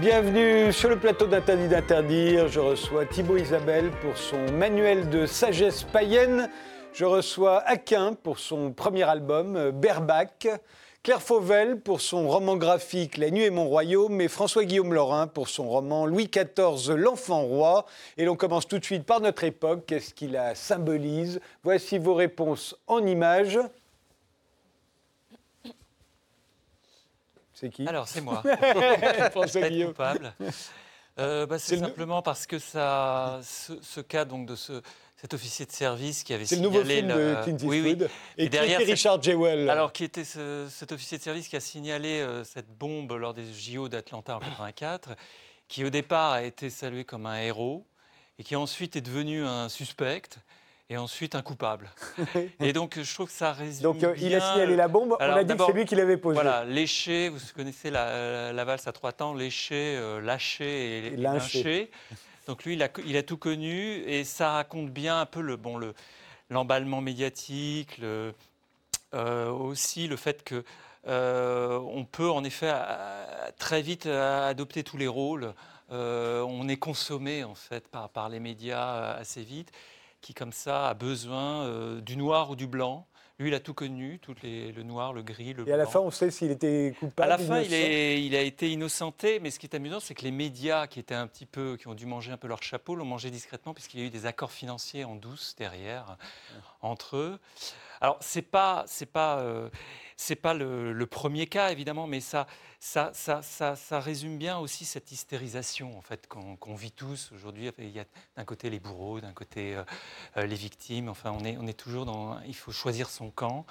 Bienvenue sur le plateau d'Interdit d'interdire. Je reçois Thibaut Isabelle pour son manuel de sagesse païenne. Je reçois Aquin pour son premier album, euh, Berbac. Claire Fauvel pour son roman graphique La nuit est mon royaume et François-Guillaume Laurin pour son roman Louis XIV, l'enfant roi. Et l'on commence tout de suite par notre époque. Qu'est-ce qui la symbolise? Voici vos réponses en images. C'est qui? Alors, c'est moi. François Guillaume. coupable. Euh, bah, C'est c'est le- simplement parce que ça, ce, ce cas donc de ce, cet officier de service qui avait C'est le nouveau signalé film de Clint oui, Eastwood. oui. Et, Et derrière, qui était Richard Jewell. Alors, qui était ce- cet officier de service qui a signalé euh, cette bombe lors des JO d'Atlanta en 84, qui au départ a été salué comme un héros et qui ensuite est devenu un suspect et ensuite un coupable. et donc, je trouve que ça résume Donc euh, il a signalé la bombe, on a dit que c'est lui qui l'avait posée. Voilà, lécher, vous connaissez la, la valse à trois temps, lécher, euh, lâcher et, lyncher. lyncher. Donc lui, il a, il a tout connu et ça raconte bien un peu le bon le l'emballement médiatique, le, euh, aussi le fait que euh, on peut en effet très vite adopter tous les rôles. On est consommé en fait par, par les médias assez vite, qui comme ça a besoin euh, du noir ou du blanc. Lui, il a tout connu, toutes les, le noir, le gris, le Et à la blanc. fin, on sait s'il était À coupable. la fin, il, est- il a été innocenté, mais ce qui est amusant, c'est que les médias qui étaient un petit peu, qui ont dû manger un peu leur chapeau, l'ont mangé discrètement, puisqu'il y a eu des accords financiers en douce derrière, entre eux. Alors, c'est pas, c'est pas, euh, c'est pas le, le premier cas évidemment, mais ça, ça, ça, ça, ça résume bien aussi cette hystérisation en fait qu'on vit tous aujourd'hui. Il y a d'un côté les bourreaux, d'un côté euh, euh, les victimes. Enfin, on est, on est toujours dans. Il faut choisir son camp.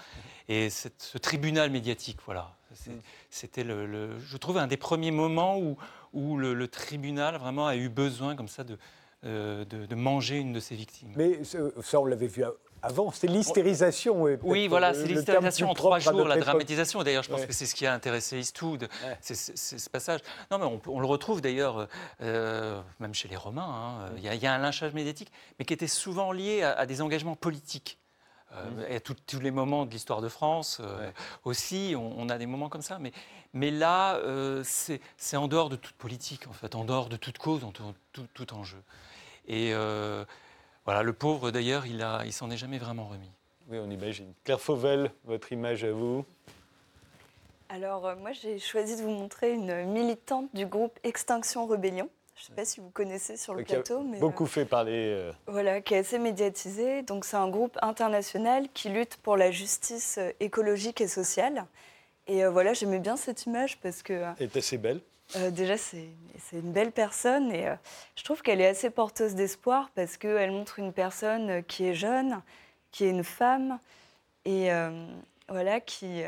Et cette- ce tribunal médiatique, voilà, c'est- c'était le, le- je trouve un des premiers moments où, où le, le tribunal vraiment a eu besoin comme ça de, euh, de, de manger une de ses victimes. Mais ça, on l'avait vu avant. C'est l'hystérisation. Oui, voilà, c'est l'hystérisation en trois jours, la dramatisation. D'ailleurs, je pense Ouais. que c'est ce qui a intéressé Eastwood, Ouais. c'est ce passage. Non, mais on, le retrouve d'ailleurs, euh, même chez les Romains. hein. Il y, a- il y a un lynchage médiatique, mais qui était souvent lié à, à des engagements politiques. Euh, Et à tout- tous les moments de l'histoire de France euh, Ouais. aussi, on, on a des moments comme ça. Mais, mais là, c'est en dehors de toute politique, en fait, en dehors de toute cause, en tout, tout, tout enjeu. Et voilà, le pauvre d'ailleurs, il, a- il s'en est jamais vraiment remis. Oui, on imagine. Claire Fauvel, votre image à vous. Alors, euh, moi, j'ai choisi de vous montrer une militante du groupe Extinction Rebellion. Je ne sais pas si vous connaissez sur le qui a plateau, mais Beaucoup fait parler. euh, euh, voilà, qui est assez médiatisé. Donc, c'est un groupe international qui lutte pour la justice euh, écologique et sociale. Et euh, voilà, j'aimais bien cette image parce que euh, est assez belle. euh, déjà, c'est une belle personne et euh, je trouve qu'elle est assez porteuse d'espoir parce qu'elle montre une personne qui est jeune, qui est une femme et euh, voilà, qui,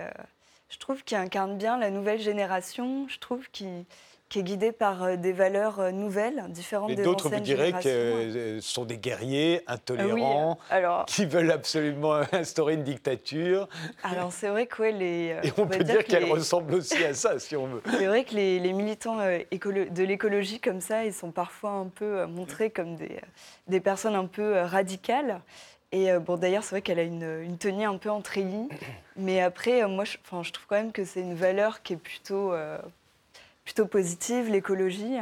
je trouve, qui incarne bien la nouvelle génération. Je trouve qui qui est guidée par euh, des valeurs euh, nouvelles, différentes des d'autres vous diraient que générations. euh, sont des guerriers Ah intolérants. oui, alors, Qui veulent absolument instaurer une dictature. alors c'est vrai que ouais, les. Et on peut dire que qu'elle les- ressemble aussi à ça, si on veut. C'est vrai que les, les militants de l'écologie comme ça, ils sont parfois un peu montrés comme des, des personnes un peu radicales. Et bon, d'ailleurs, c'est vrai qu'elle a une, une tenue un peu en treillis. Mais après, moi, je, enfin, je trouve quand même que c'est une valeur qui est plutôt, euh, plutôt positive, l'écologie.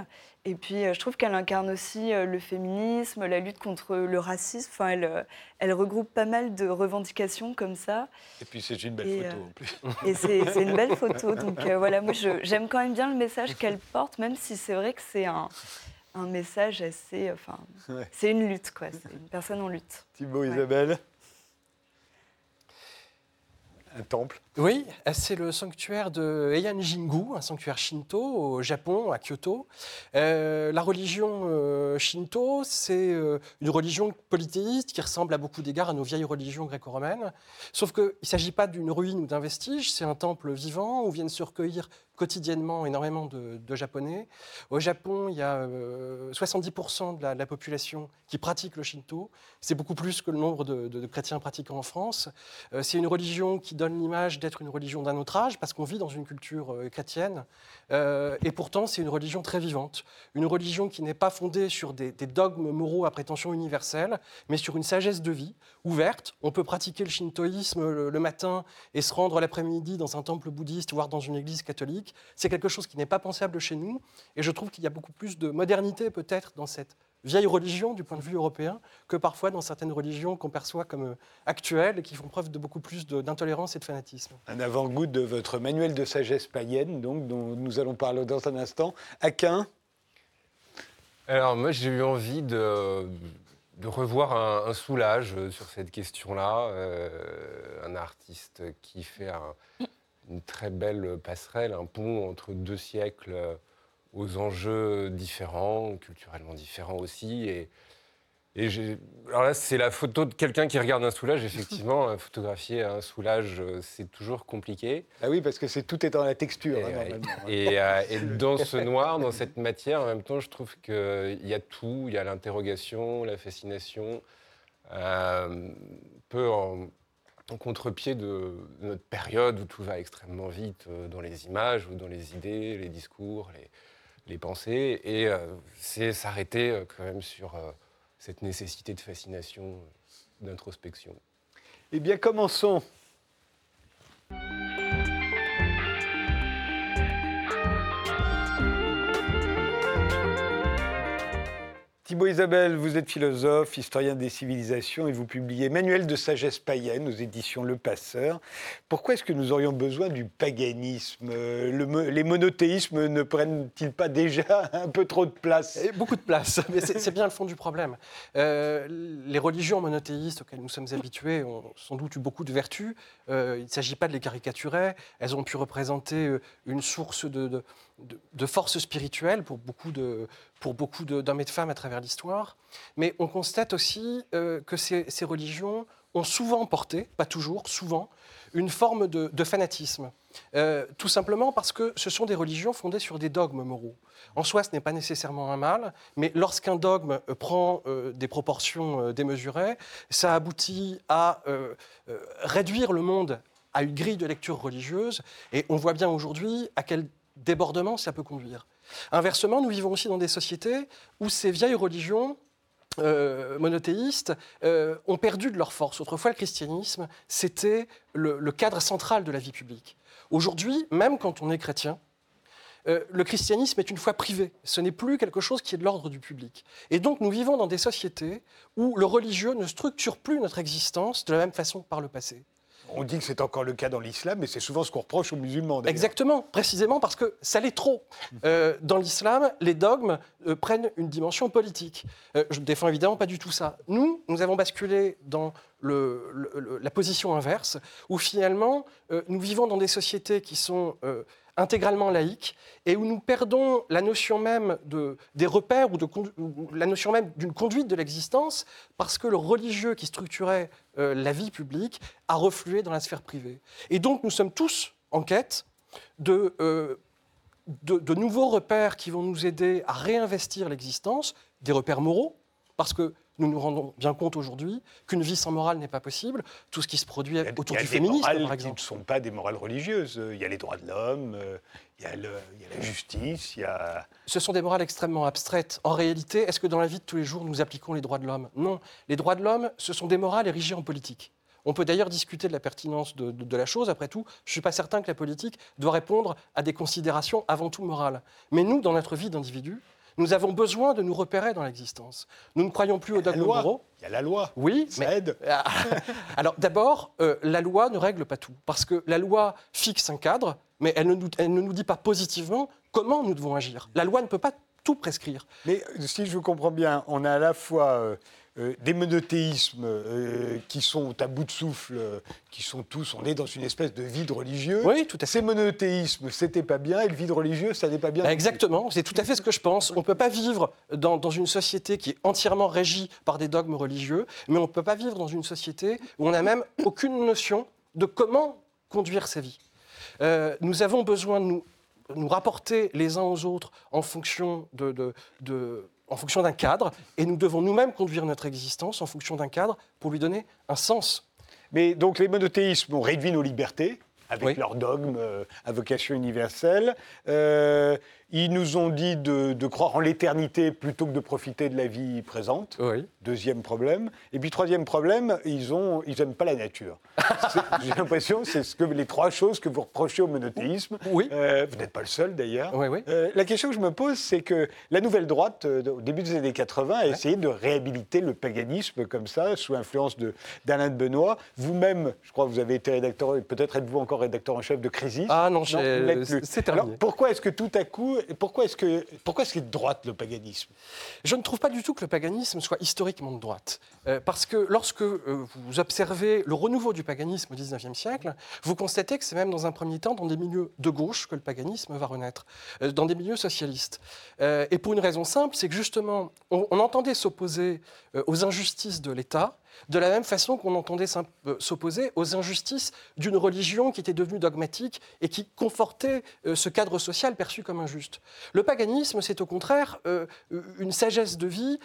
Et puis, euh, je trouve qu'elle incarne aussi euh, le féminisme, la lutte contre le racisme. Enfin, elle, euh, elle regroupe pas mal de revendications comme ça. Et puis c'est une belle Et, photo en plus. Et c'est une belle photo. Donc euh, voilà, moi j'aime quand même bien le message qu'elle porte, même si c'est vrai que c'est un, un message assez. Enfin, Ouais. c'est une lutte, quoi. C'est une personne en lutte. Thibaut Ouais. Isabelle? Un temple. Oui, c'est le sanctuaire de Heian Jingu, un sanctuaire shinto au Japon, à Kyoto. Euh, la religion euh, shinto, c'est euh, une religion polythéiste qui ressemble à beaucoup d'égards à nos vieilles religions gréco-romaines. Sauf qu'il ne s'agit pas d'une ruine ou d'un vestige, c'est un temple vivant où viennent se recueillir quotidiennement énormément de, Japonais. Au Japon, il y a euh, 70% de la, de la population qui pratique le shinto. C'est beaucoup plus que le nombre de, chrétiens pratiquants en France. Euh, c'est une religion qui donne l'image d'être une religion d'un autre âge, parce qu'on vit dans une culture euh, chrétienne. Euh, et pourtant, c'est une religion très vivante. Une religion qui n'est pas fondée sur des, des dogmes moraux à prétention universelle, mais sur une sagesse de vie ouverte. On peut pratiquer le shintoïsme le, le matin et se rendre l'après-midi dans un temple bouddhiste, voire dans une église catholique. C'est quelque chose qui n'est pas pensable chez nous. Et je trouve qu'il y a beaucoup plus de modernité peut-être dans cette vieille religion du point de vue européen que parfois dans certaines religions qu'on perçoit comme euh, actuelles et qui font preuve de beaucoup plus d'intolérance et de fanatisme. Un avant-goût de votre manuel de sagesse païenne, donc, dont nous allons parler dans un instant. Aquin Alors moi j'ai eu envie de, de revoir un, soulage sur cette question-là. Euh, un artiste qui fait une très belle passerelle, un pont entre deux siècles aux enjeux différents, culturellement différents aussi. Et, et alors là, c'est la photo de quelqu'un qui regarde un soulage. Effectivement, photographier un soulage, c'est toujours compliqué. Ah oui, parce que c'est tout est dans la texture. Et, hein, euh, et, dans ce noir, dans cette matière, en même temps, je trouve qu'il y a tout. Il y a l'interrogation, la fascination, euh, peu en, contre-pied de notre période où tout va extrêmement vite euh, dans les images ou dans les idées, les discours, les, pensées, et euh, c'est s'arrêter euh, quand même sur cette nécessité de fascination, d'introspection. Eh bien, commençons. Thibaut Isabelle, vous êtes philosophe, historien des civilisations et vous publiez Manuel de sagesse païenne aux éditions Le Passeur. Pourquoi est-ce que nous aurions besoin du paganisme? Les monothéismes ne prennent-ils pas déjà un peu trop de place? Beaucoup de place, mais c'est bien le fond du problème. Euh, les religions monothéistes auxquelles nous sommes habitués ont sans doute eu beaucoup de vertus. Euh, il ne s'agit pas de les caricaturer. Elles ont pu représenter euh, une source de, force spirituelle pour beaucoup de pour beaucoup d'hommes et de femmes à travers l'histoire. Mais on constate aussi euh, que ces, religions ont souvent porté, pas toujours, souvent, une forme de, fanatisme. Euh, tout simplement parce que ce sont des religions fondées sur des dogmes moraux. En soi, ce n'est pas nécessairement un mal, mais lorsqu'un dogme euh, prend des proportions démesurées, ça aboutit à réduire le monde à une grille de lecture religieuse. Et on voit bien aujourd'hui à quel débordement ça peut conduire. Inversement, nous vivons aussi dans des sociétés où ces vieilles religions euh, monothéistes euh, ont perdu de leur force. Autrefois, le christianisme, c'était le, cadre central de la vie publique. Aujourd'hui, même quand on est chrétien, euh, le christianisme est une foi privée. Ce n'est plus quelque chose qui est de l'ordre du public. Et donc, nous vivons dans des sociétés où le religieux ne structure plus notre existence de la même façon que par le passé. On dit que c'est encore le cas dans l'islam, mais c'est souvent ce qu'on reproche aux musulmans. Exactement, précisément parce que ça l'est trop. Euh, dans l'islam, les dogmes euh, prennent une dimension politique. Euh, je ne défends évidemment pas du tout ça. Nous, nous avons basculé dans la position inverse, où finalement, nous vivons dans des sociétés qui sont intégralement laïque et où nous perdons la notion même de, des repères ou, de, la notion même d'une conduite de l'existence parce que le religieux qui structurait euh, la vie publique a reflué dans la sphère privée. Et donc nous sommes tous en quête de, euh, nouveaux repères qui vont nous aider à réinvestir l'existence, des repères moraux, parce que nous nous rendons bien compte aujourd'hui qu'une vie sans morale n'est pas possible. Tout ce qui se produit autour du féminisme, par exemple. Qui ne sont pas des morales religieuses. Il y a les droits de l'homme, euh, il, y a la justice, il y a. Ce sont des morales extrêmement abstraites. En réalité, est-ce que dans la vie de tous les jours, nous appliquons les droits de l'homme? Non. Les droits de l'homme, ce sont des morales érigées en politique. On peut d'ailleurs discuter de la pertinence de, de, la chose. Après tout, je ne suis pas certain que la politique doit répondre à des considérations avant tout morales. Mais nous, dans notre vie d'individu, nous avons besoin de nous repérer dans l'existence. Nous ne croyons plus aux dogmes moraux. Il y a la loi. Oui, ça mais... aide. Alors d'abord, euh, la loi ne règle pas tout, parce que la loi fixe un cadre, mais elle ne nous, elle ne nous dit pas positivement comment nous devons agir. La loi ne peut pas tout prescrire. Mais si je vous comprends bien, on a à la fois euh, euh, des monothéismes euh, qui sont à bout de souffle, euh, qui sont tous, on est dans une espèce de vide religieux. Oui, tout à fait. Ces monothéismes, c'était pas bien, et le vide religieux, ça n'est pas bien. Exactement, c'est tout à fait ce que je pense. On ne peut pas vivre dans, dans, une société qui est entièrement régie par des dogmes religieux, mais on ne peut pas vivre dans une société où on n'a même aucune notion de comment conduire sa vie. nous avons besoin de nous, nous rapporter les uns aux autres en fonction de, de, de en fonction d'un cadre, et nous devons nous-mêmes conduire notre existence en fonction d'un cadre pour lui donner un sens. Mais donc les monothéismes ont réduit nos libertés avec leurs dogmes euh, à vocation universelle. Euh, Ils nous ont dit de, de croire en l'éternité plutôt que de profiter de la vie présente. Oui. Deuxième problème. Et puis troisième problème, ils ont, ils aiment pas la nature. C'est- J'ai l'impression, c'est ce que les trois choses que vous reprochez au monothéisme. Oui. Euh, vous n'êtes pas le seul d'ailleurs. Oui, oui. Euh, la question que je me pose, c'est que la nouvelle droite, euh, au début des années 80, a essayé de réhabiliter le paganisme comme ça, sous influence de- d'Alain de, Benoît. Vous-même, je crois que vous avez été rédacteur, peut-être êtes-vous encore rédacteur en chef de Crisis. Ah non, plus. c'est terminé. Alors, pourquoi est-ce que tout à coup, pourquoi est-ce que, pourquoi est-ce qu'il est de droite le paganisme? Je ne trouve pas du tout que le paganisme soit historiquement de droite. Euh, parce que lorsque euh, vous observez le renouveau du paganisme au XIXe siècle, vous constatez que c'est même dans un premier temps dans des milieux de gauche que le paganisme va renaître, euh, dans des milieux socialistes. Et pour une raison simple, c'est que justement, on, entendait s'opposer aux injustices de l'État, de la même façon qu'on entendait euh, s'opposer aux injustices d'une religion qui était devenue dogmatique et qui confortait euh, ce cadre social perçu comme injuste. Le paganisme, c'est au contraire euh, une sagesse de vie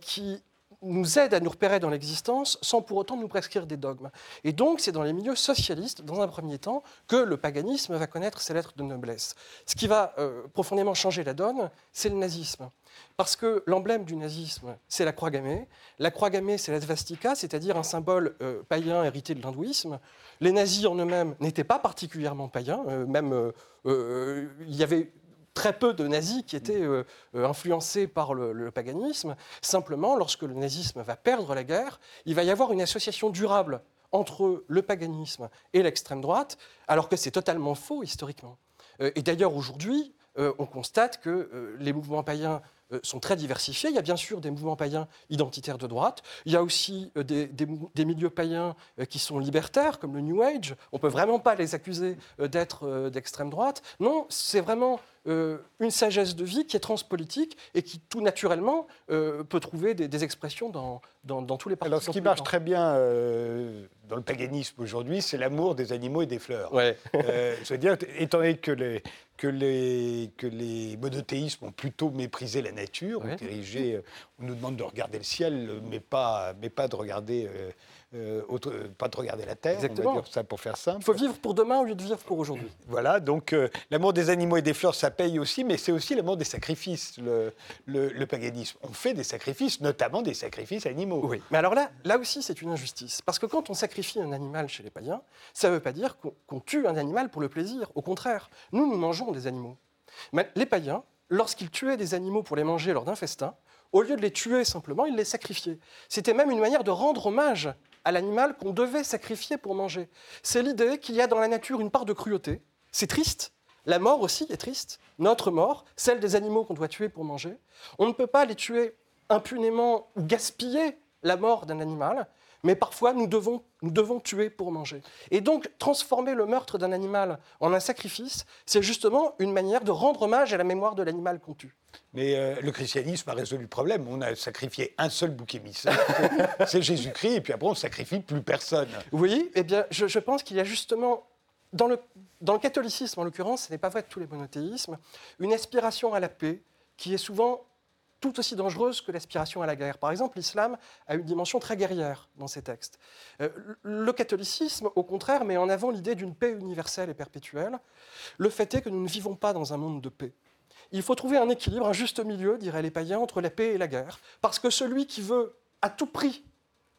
qui nous aide à nous repérer dans l'existence sans pour autant nous prescrire des dogmes. Et donc, c'est dans les milieux socialistes, dans un premier temps, que le paganisme va connaître ses lettres de noblesse. Ce qui va euh, profondément changer la donne, c'est le nazisme. Parce que l'emblème du nazisme, c'est la croix gammée. La croix gammée, c'est la svastika, c'est-à-dire un symbole euh, païen hérité de l'hindouisme. Les nazis en eux-mêmes n'étaient pas particulièrement païens, euh, même il y avait très peu de nazis qui étaient euh, euh, influencés par le, paganisme. Simplement, lorsque le nazisme va perdre la guerre, il va y avoir une association durable entre le paganisme et l'extrême droite, alors que c'est totalement faux historiquement. Euh, et d'ailleurs, aujourd'hui, on constate que les mouvements païens sont très diversifiés. Il y a bien sûr des mouvements païens identitaires de droite. Il y a aussi des, des milieux païens qui sont libertaires, comme le New Age. On ne peut vraiment pas les accuser d'être d'extrême droite. Non, c'est vraiment euh, une sagesse de vie qui est transpolitique et qui, tout naturellement, euh, peut trouver des, des expressions dans, dans, dans tous les partis. Alors, ce qui marche camps. très bien euh, dans le paganisme aujourd'hui, c'est l'amour des animaux et des fleurs. Ouais. Euh, je veux dire, étant donné que les, que les, que les monothéismes ont plutôt méprisé la nature, Ouais. ont dirigé, euh, on nous demande de regarder le ciel, mais pas, mais pas de regarder, euh, euh, autre- pas de regarder la terre. On Exactement. va dire ça pour faire simple. Il faut vivre pour demain au lieu de vivre pour aujourd'hui. Voilà, donc euh, l'amour des animaux et des fleurs, ça paye aussi, mais c'est aussi l'amour des sacrifices, le, le- le paganisme. On fait des sacrifices, notamment des sacrifices animaux. Oui, mais alors là, là aussi, c'est une injustice. Parce que quand on sacrifie un animal chez les païens, ça ne veut pas dire qu'on qu'on tue un animal pour le plaisir. Au contraire, nous, nous mangeons des animaux. Mais les païens, lorsqu'ils tuaient des animaux pour les manger lors d'un festin, au lieu de les tuer simplement, ils les sacrifiaient. C'était même une manière de rendre hommage à l'animal qu'on devait sacrifier pour manger. C'est l'idée qu'il y a dans la nature une part de cruauté. C'est triste. La mort aussi est triste. Notre mort, celle des animaux qu'on doit tuer pour manger. On ne peut pas les tuer impunément ou gaspiller la mort d'un animal, mais parfois nous devons, nous devons tuer pour manger. Et donc, transformer le meurtre d'un animal en un sacrifice, c'est justement une manière de rendre hommage à la mémoire de l'animal qu'on tue. Mais euh, le christianisme a résolu le problème. On a sacrifié un seul bouc émissaire, c'est- Jésus-Christ, et puis après on sacrifie plus personne. Oui, eh bien, je, je pense qu'il y a justement, dans le, dans le catholicisme en l'occurrence, ce n'est pas vrai de tous les monothéismes, une aspiration à la paix qui est souvent tout aussi dangereuse que l'aspiration à la guerre. Par exemple, l'islam a une dimension très guerrière dans ses textes. Euh, le catholicisme, au contraire, met en avant l'idée d'une paix universelle et perpétuelle. Le fait est que nous ne vivons pas dans un monde de paix. Il faut trouver un équilibre, un juste milieu, diraient les païens, entre la paix et la guerre. Parce que celui qui veut à tout prix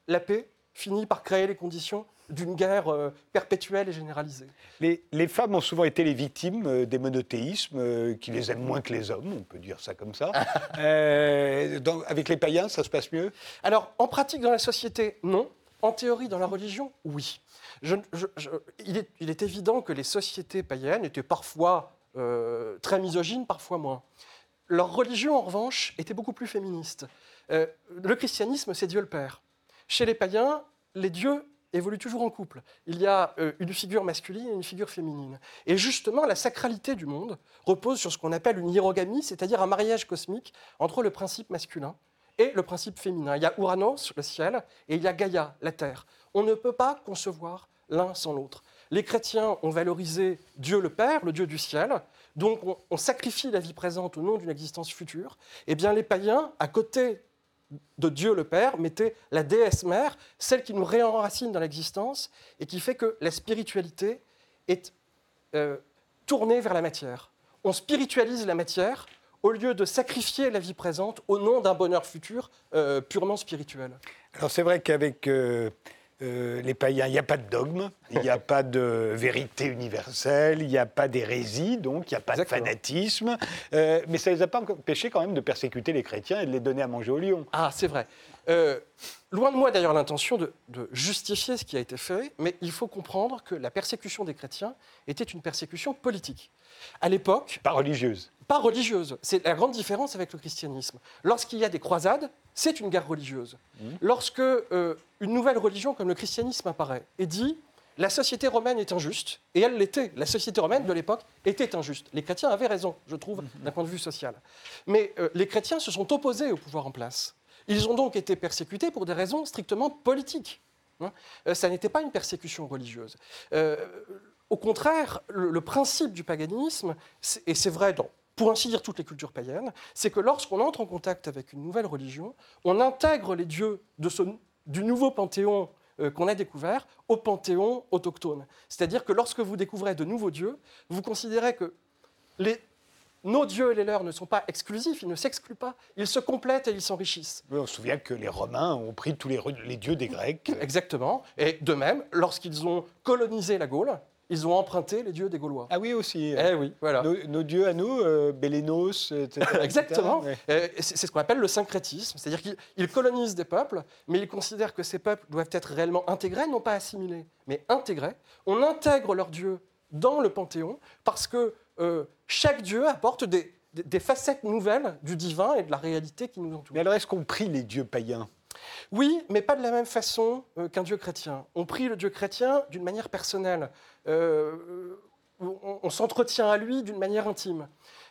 la paix finit par créer les conditions d'une guerre euh, perpétuelle et généralisée. Les, les femmes ont souvent été les victimes euh, des monothéismes, euh, qui les aiment moins que les hommes, on peut dire ça comme ça. Dans- avec les païens, ça se passe mieux? Alors, en pratique dans la société, non. En théorie, dans la religion, oui. Je- je- je- il, est, il est évident que les sociétés païennes étaient parfois très misogynes, parfois moins. Leur religion, en revanche, était beaucoup plus féministe. Le christianisme, c'est Dieu le Père. Chez les païens, les dieux évoluent toujours en couple. Il y a euh, une figure masculine et une figure féminine. Et justement, la sacralité du monde repose sur ce qu'on appelle une hierogamie, c'est-à-dire un mariage cosmique entre le principe masculin et le principe féminin. Il y a Uranos, le ciel, et il y a Gaïa, la terre. On ne peut pas concevoir l'un sans l'autre. Les chrétiens ont valorisé Dieu le Père, le Dieu du ciel, donc on, on sacrifie la vie présente au nom d'une existence future. Eh bien, les païens, à côté de Dieu le Père, mettaient la déesse mère, celle qui nous réenracine dans l'existence et qui fait que la spiritualité est euh, tournée vers la matière. on spiritualise la matière au lieu de sacrifier la vie présente au nom d'un bonheur futur euh, purement spirituel. Alors c'est vrai qu'avec euh, euh, les païens, il n'y a pas de dogme, il n'y a pas de vérité universelle, il n'y a pas d'hérésie, donc il n'y a pas Exactement. de fanatisme. Euh, mais ça ne les a pas empêchés quand même de persécuter les chrétiens et de les donner à manger aux lions. Ah, c'est vrai. Euh, loin de moi d'ailleurs l'intention de, de justifier ce qui a été fait, mais il faut comprendre que la persécution des chrétiens était une persécution politique. À l'époque, Pas religieuse. pas religieuse. C'est la grande différence avec le christianisme. Lorsqu'il y a des croisades, c'est une guerre religieuse. Lorsque euh, une nouvelle religion comme le christianisme apparaît et dit la société romaine est injuste, et elle l'était, la société romaine de l'époque était injuste. Les chrétiens avaient raison, je trouve, d'un point de vue social. Mais euh, les chrétiens se sont opposés au pouvoir en place. Ils ont donc été persécutés pour des raisons strictement politiques. hein. Euh, ça n'était pas une persécution religieuse. Euh, au contraire, le, le principe du paganisme, et c'est vrai dans, pour ainsi dire, toutes les cultures païennes, c'est que lorsqu'on entre en contact avec une nouvelle religion, on intègre les dieux de ce, du nouveau panthéon euh, qu'on a découvert au panthéon autochtone. C'est-à-dire que lorsque vous découvrez de nouveaux dieux, vous considérez que les, nos dieux et les leurs ne sont pas exclusifs, ils ne s'excluent pas, ils se complètent et ils s'enrichissent. Oui, on se souvient que les Romains ont pris tous les dieux des Grecs. Exactement. Et de même, lorsqu'ils ont colonisé la Gaule, ils ont emprunté les dieux des Gaulois. Ah oui, aussi. Eh oui, voilà. Nos, nos dieux à nous, euh, Bélénos, etc. Exactement. Ouais. Euh, C'est ce qu'on appelle le syncrétisme, c'est-à-dire qu'ils ils colonisent des peuples, mais ils considèrent que ces peuples doivent être réellement intégrés, non pas assimilés, mais intégrés. On intègre leurs dieux dans le panthéon parce que euh, chaque dieu apporte des, des- des facettes nouvelles du divin et de la réalité qui nous entoure. Mais alors, est-ce qu'on prie les dieux païens? Oui, mais pas de la même façon euh, qu'un Dieu chrétien. On prie le Dieu chrétien d'une manière personnelle. Euh, on on s'entretient à lui d'une manière intime.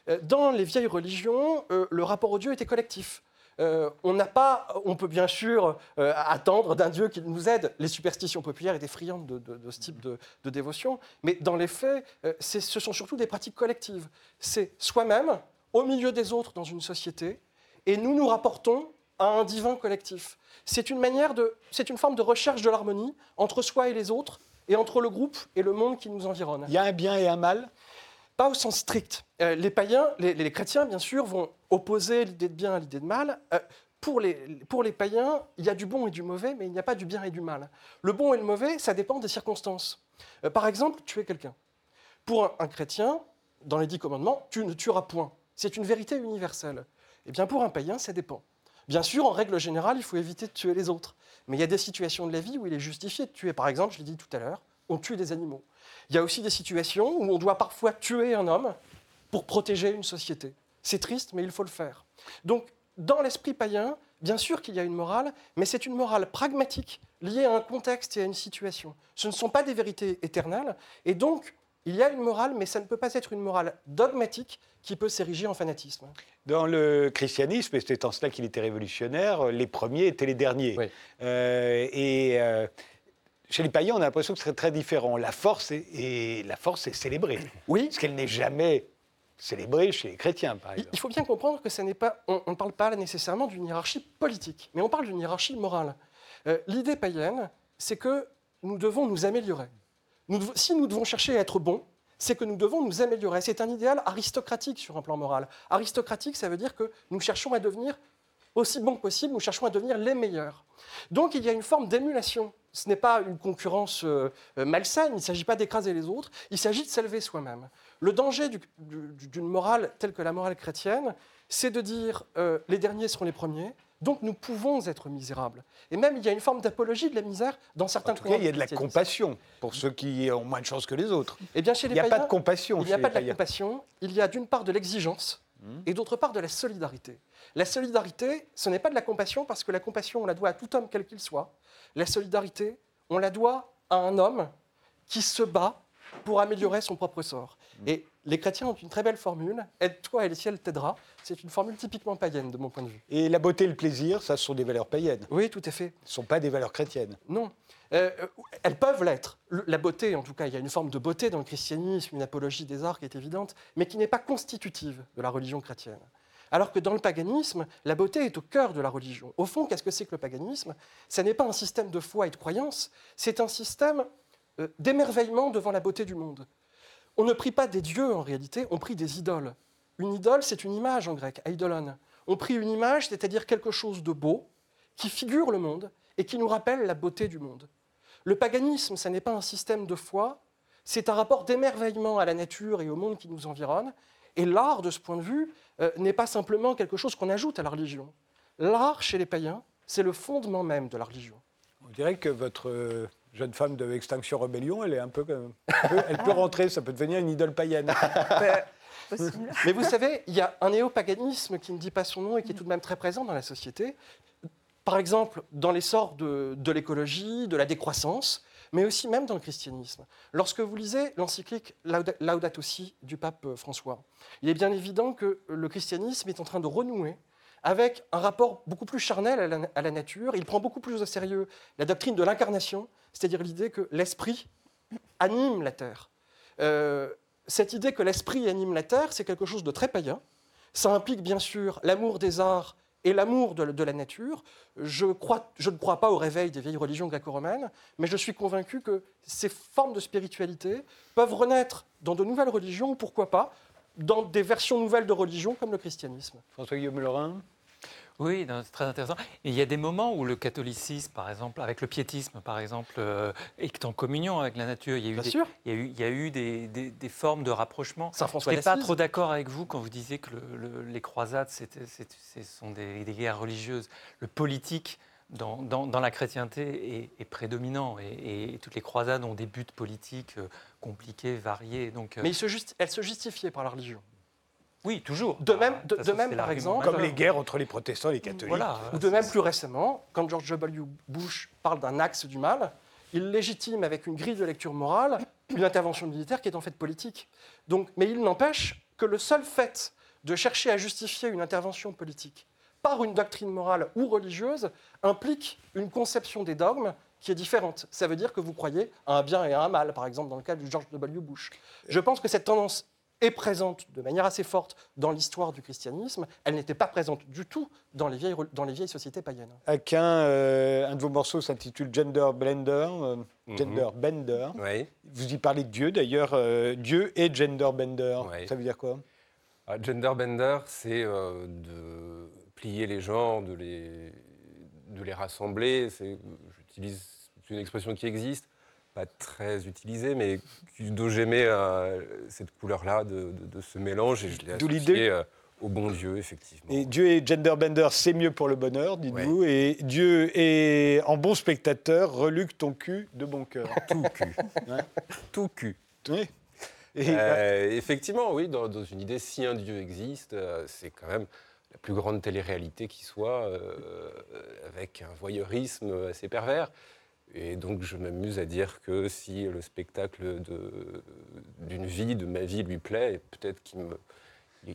Euh, Dans les vieilles religions, euh, le rapport au Dieu était collectif. Euh, on n'a pas, on peut bien sûr euh, attendre d'un Dieu qui nous aide. Les superstitions populaires étaient friandes de, ce type de, dévotion, mais dans les faits, euh, ce sont surtout des pratiques collectives. C'est soi-même, au milieu des autres dans une société, et nous nous rapportons à un divin collectif. C'est une manière de, c'est une forme de recherche de l'harmonie entre soi et les autres, et entre le groupe et le monde qui nous environne. Il y a un bien et un mal? Pas au sens strict. Euh, les païens, les, les chrétiens, bien sûr, vont opposer l'idée de bien à l'idée de mal. Euh, pour, les, pour les païens, il y a du bon et du mauvais, mais il n'y a pas du bien et du mal. Le bon et le mauvais, ça dépend des circonstances. Euh, par exemple, tuer quelqu'un. Pour un, un chrétien, dans les dix commandements, tu ne tueras point. C'est une vérité universelle. Eh bien, pour un païen, ça dépend. Bien sûr, en règle générale, il faut éviter de tuer les autres. Mais il y a des situations de la vie où il est justifié de tuer. Par exemple, je l'ai dit tout à l'heure, on tue des animaux. Il y a aussi des situations où on doit parfois tuer un homme pour protéger une société. C'est triste, mais il faut le faire. Donc, dans l'esprit païen, bien sûr qu'il y a une morale, mais c'est une morale pragmatique, liée à un contexte et à une situation. Ce ne sont pas des vérités éternelles, et donc, il y a une morale, mais ça ne peut pas être une morale dogmatique qui peut s'ériger en fanatisme. Dans le christianisme, et c'est en cela qu'il était révolutionnaire, les premiers étaient les derniers. Oui. Euh, et euh, chez les païens, on a l'impression que c'est très différent. La force est, et la force est célébrée, Oui, ce qu'elle n'est jamais célébrée chez les chrétiens, par Il- exemple. Il faut bien comprendre que ça n'est pas, on on ne parle pas nécessairement d'une hiérarchie politique, mais on parle d'une hiérarchie morale. Euh, L'idée païenne, c'est que nous devons nous améliorer. Si nous devons chercher à être bons, c'est que nous devons nous améliorer. C'est un idéal aristocratique sur un plan moral. Aristocratique, ça veut dire que nous cherchons à devenir aussi bons que possible, nous cherchons à devenir les meilleurs. Donc il y a une forme d'émulation. Ce n'est pas une concurrence euh, malsaine, il ne s'agit pas d'écraser les autres, il s'agit de s'élever soi-même. Le danger du- du- d'une morale telle que la morale chrétienne, c'est de dire euh, les derniers seront les premiers, donc nous pouvons être misérables. Et même il y a une forme d'apologie de la misère dans certains En tout cas, il y a de la compassion pour ceux qui ont moins de chance que les autres. Eh bien, chez Il les n'y a pas de compassion il n'y a pas de la païens. compassion, il y a d'une part de l'exigence et d'autre part de la solidarité. La solidarité, ce n'est pas de la compassion parce que la compassion, on la doit à tout homme quel qu'il soit. La solidarité, on la doit à un homme qui se bat pour améliorer son propre sort. Et les chrétiens ont une très belle formule, aide-toi et le ciel t'aidera. C'est une formule typiquement païenne de mon point de vue. Et la beauté et le plaisir, ça, ce sont des valeurs païennes. Oui, tout à fait. Ce ne sont pas des valeurs chrétiennes. Non. Euh, elles peuvent l'être. La beauté, en tout cas, il y a une forme de beauté dans le christianisme, une apologie des arts qui est évidente, mais qui n'est pas constitutive de la religion chrétienne. Alors que dans le paganisme, la beauté est au cœur de la religion. Au fond, qu'est-ce que c'est que le paganisme? Ce n'est pas un système de foi et de croyance, c'est un système euh, d'émerveillement devant la beauté du monde. On ne prie pas des dieux en réalité, on prie des idoles. Une idole, c'est une image en grec, eidolon. On prie une image, c'est-à-dire quelque chose de beau, qui figure le monde et qui nous rappelle la beauté du monde. Le paganisme, ça n'est pas un système de foi, c'est un rapport d'émerveillement à la nature et au monde qui nous environne. Et l'art, de ce point de vue, euh, n'est pas simplement quelque chose qu'on ajoute à la religion. L'art, chez les païens, c'est le fondement même de la religion. On dirait que votre euh, jeune femme de Extinction Rebellion, elle est un peu, comme- un peu- elle peut rentrer, ça peut devenir une idole païenne. Mais vous savez, il y a un néopaganisme qui ne dit pas son nom et qui est tout de même très présent dans la société. Par exemple, dans l'essor de, de l'écologie, de la décroissance, mais aussi même dans le christianisme. Lorsque vous lisez l'encyclique Lauda- Laudato Si du pape euh, François, il est bien évident que le christianisme est en train de renouer avec un rapport beaucoup plus charnel à la, à la nature. Il prend beaucoup plus au sérieux la doctrine de l'incarnation, c'est-à-dire l'idée que l'esprit anime la terre. Euh, cette idée que l'esprit anime la terre, c'est quelque chose de très païen. Ça implique bien sûr l'amour des arts et l'amour de, la nature. Je, ne crois pas au réveil des vieilles religions gréco-romaines, mais je suis convaincu que ces formes de spiritualité peuvent renaître dans de nouvelles religions, ou pourquoi pas, dans des versions nouvelles de religion comme le christianisme. François-Guillaume Lorrain Oui, c'est très intéressant. Et il y a des moments où le catholicisme, par exemple, avec le piétisme, par exemple, euh, est en communion avec la nature. Il y a eu Bien des, sûr. il y a eu, il y a eu des, des- des formes de rapprochement. Saint Je François n'étais pas trop d'accord avec vous quand vous disiez que le- le- les croisades, ce sont des, guerres religieuses. Le politique dans, dans- dans la chrétienté est, est prédominant et, et toutes les croisades ont des buts politiques euh, compliqués, variés. Donc, euh, Mais il se justi- elles se justifiaient par la religion. Oui, toujours. De même- toute de- façon, de même, c'est par exemple, majeur. Comme les guerres entre les protestants et les catholiques. Voilà. Ou de même, plus récemment, quand George W. Bush parle d'un axe du mal, il légitime avec une grille de lecture morale une intervention militaire qui est en fait politique. Donc, mais il n'empêche que le seul fait de chercher à justifier une intervention politique par une doctrine morale ou religieuse implique une conception des dogmes qui est différente. Ça veut dire que vous croyez à un bien et à un mal, par exemple dans le cas de George W. Bush. Je pense que cette tendance est présente de manière assez forte dans l'histoire du christianisme. Elle n'était pas présente du tout dans les vieilles, dans les vieilles sociétés païennes. Aquin, euh, un de vos morceaux s'intitule Gender Blender. euh, Gender Bender. Oui. Vous y parlez de Dieu d'ailleurs. euh, Dieu et Gender Bender. Ça veut dire quoi? Ah, gender bender, c'est euh, de plier les genres, de les, de les rassembler. J'utilise c'est une expression qui existe, pas très utilisée, mais dont j'aimais euh, cette couleur-là de, de- de ce mélange et je l'ai D'où associé euh, au bon Dieu, effectivement. Et Dieu et Gender Bender, c'est mieux pour le bonheur, dites-vous. Et Dieu est en bon spectateur, reluque ton cul de bon cœur. Tout cul. Ouais. Tout cul. Oui. Et, Euh, effectivement, oui, dans, dans une idée, si un Dieu existe, c'est quand même la plus grande télé-réalité qui soit, avec un voyeurisme assez pervers. Et donc, je m'amuse à dire que si le spectacle de- d'une vie, de ma vie, lui plaît, peut-être qu'il me-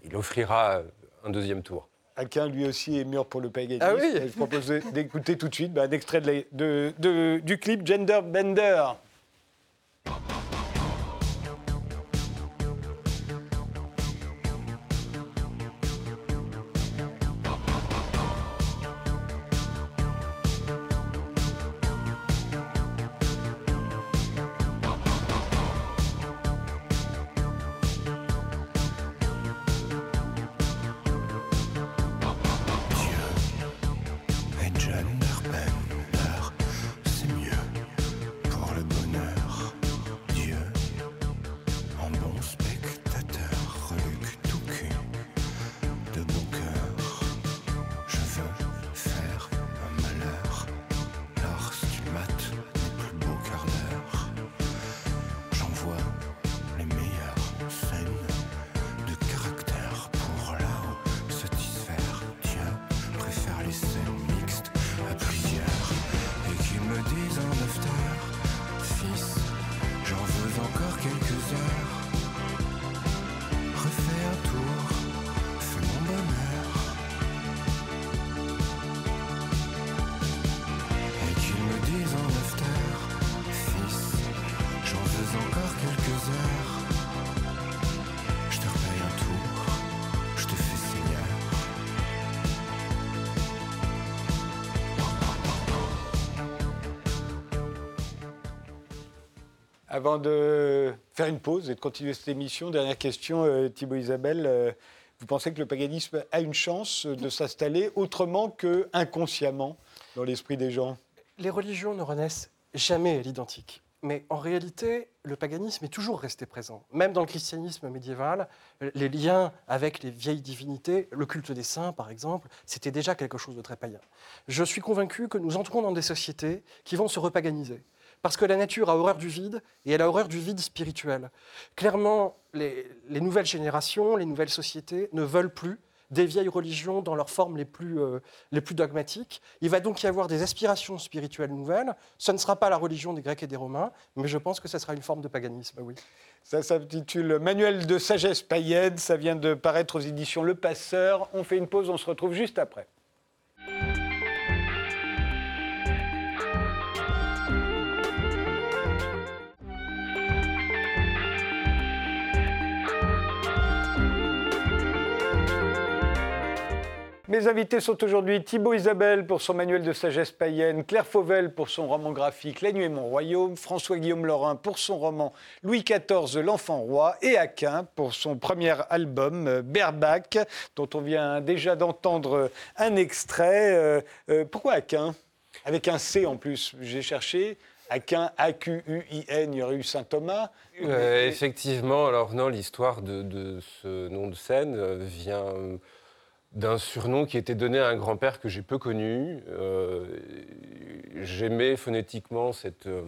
il offrira un deuxième tour. Aquin, lui aussi, est mûr pour le paganisme. Ah oui. Et Je propose d'écouter tout de suite bah, un extrait de la- de- de- du clip Gender Bender. Avant de faire une pause et de continuer cette émission, dernière question, euh, Thibaut Isabelle. euh, vous pensez que le paganisme a une chance de s'installer autrement que inconsciemment dans l'esprit des gens? Les religions ne renaissent jamais à l'identique. Mais en réalité, le paganisme est toujours resté présent. Même dans le christianisme médiéval, les liens avec les vieilles divinités, le culte des saints par exemple, c'était déjà quelque chose de très païen. Je suis convaincu que nous entrons dans des sociétés qui vont se repaganiser. Parce que la nature a horreur du vide et elle a horreur du vide spirituel. Clairement, les, les nouvelles générations, les nouvelles sociétés ne veulent plus des vieilles religions dans leurs formes les plus, euh, les plus dogmatiques. Il va donc y avoir des aspirations spirituelles nouvelles. Ce ne sera pas la religion des Grecs et des Romains, mais je pense que ce sera une forme de paganisme, oui. Ça s'intitule Manuel de sagesse païenne. Ça vient de paraître aux éditions Le Passeur. On fait une pause, on se retrouve juste après. Mes invités sont aujourd'hui Thibaut Isabelle pour son manuel de sagesse païenne, Claire Fauvel pour son roman graphique La nuit est mon royaume, François-Guillaume Laurin pour son roman Louis XIV, l'enfant roi, et Aquin pour son premier album euh, Berbac, dont on vient déjà d'entendre un extrait. Euh, euh, pourquoi Aquin? Avec un C en plus, j'ai cherché. Aquin, A-Q-U-I-N, il y aurait eu Saint Thomas. Euh, effectivement, alors non, l'histoire de, ce nom de scène euh, vient euh, d'un surnom qui était donné à un grand-père que j'ai peu connu. Euh, j'aimais phonétiquement cette, euh,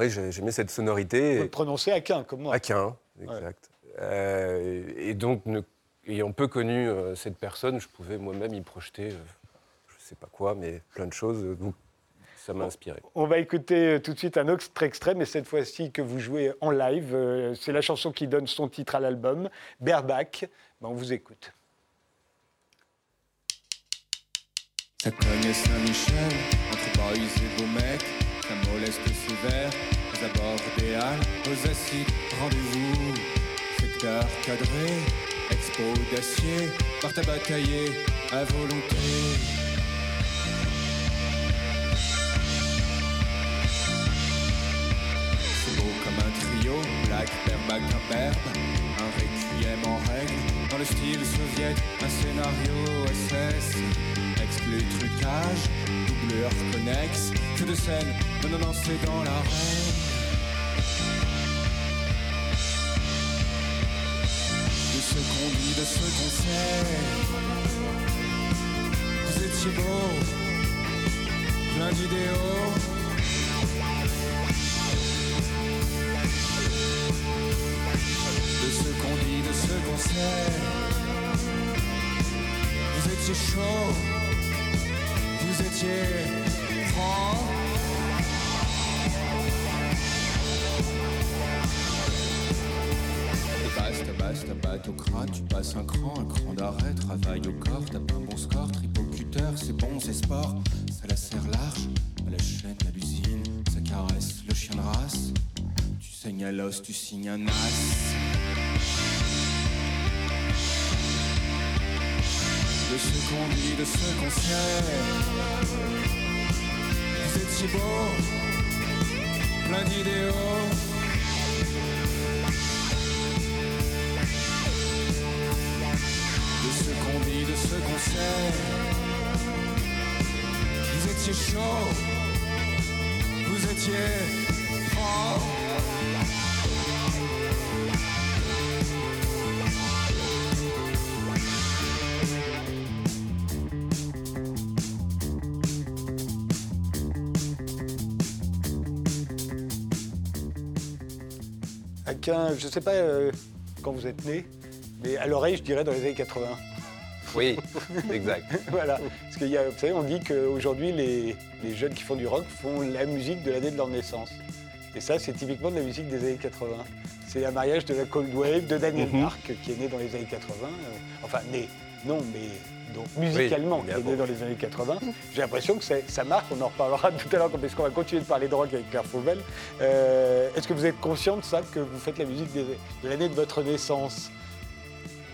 j'ai- j'aimais cette Vous sonorité. le prononcez Aquin, comme moi. Aquin, exact. Euh, et donc, ne- ayant peu connu cette personne, je pouvais moi-même y projeter, je ne sais pas quoi, mais plein de choses. Donc, ça m'a inspiré. On va écouter tout de suite un autre extrait, mais cette fois-ci que vous jouez en live. C'est la chanson qui donne son titre à l'album, Berbac. Ben, on vous écoute. Ça cogne Saint-Michel, entre boys et beaux mecs, ça moleste sévère, aux abords des halles, aux acides, rendez-vous, secteur cadré, expo d'acier, porte à batailler, à volonté. Beau comme un trio, black, berbac, imberbe, un requiem en règle, dans le style soviète, un scénario SS, exclu trucage, doubleur connexe, que de scène, non non non c'est dans la règle. De ce qu'on dit, de ce qu'on sait, vous étiez beau, plein d'idéaux. De ce qu'on dit, de ce qu'on sait. Vous étiez chaud, étiez franc. Basta, basta, crâne, tu passes un cran, un cran d'arrêt, travail au corps, t'as pas un bon score, tripocuteur, c'est bon, c'est sport, ça la serre large, à la chaîne, à l'usine, ça caresse le chien de race, tu saignes à l'os, tu signes un as. De ce qu'on dit, de ce qu'on sait. Vous étiez beau, plein d'idéaux. De ce qu'on dit, de ce qu'on sait. Vous étiez chaud, vous étiez franc. Je ne sais pas euh, quand vous êtes né, mais à l'oreille, je dirais dans les années 80. Oui, exact. voilà. Parce qu'il y a, vous savez, on dit qu'aujourd'hui, les, les jeunes qui font du rock font la musique de l'année de leur naissance. Et ça, c'est typiquement de la musique des années 80. C'est un mariage de la Cold Wave, de Daniel Mhm. Mark, qui est né dans les années 80. euh, enfin, né, non, mais donc, musicalement, est né dans les années 80. J'ai l'impression que c'est- ça marque, on en reparlera tout à l'heure, parce qu'on va continuer de parler de rock avec Claire Fauvel. Euh, Est-ce que vous êtes conscient de ça, que vous faites la musique des- de l'année de votre naissance?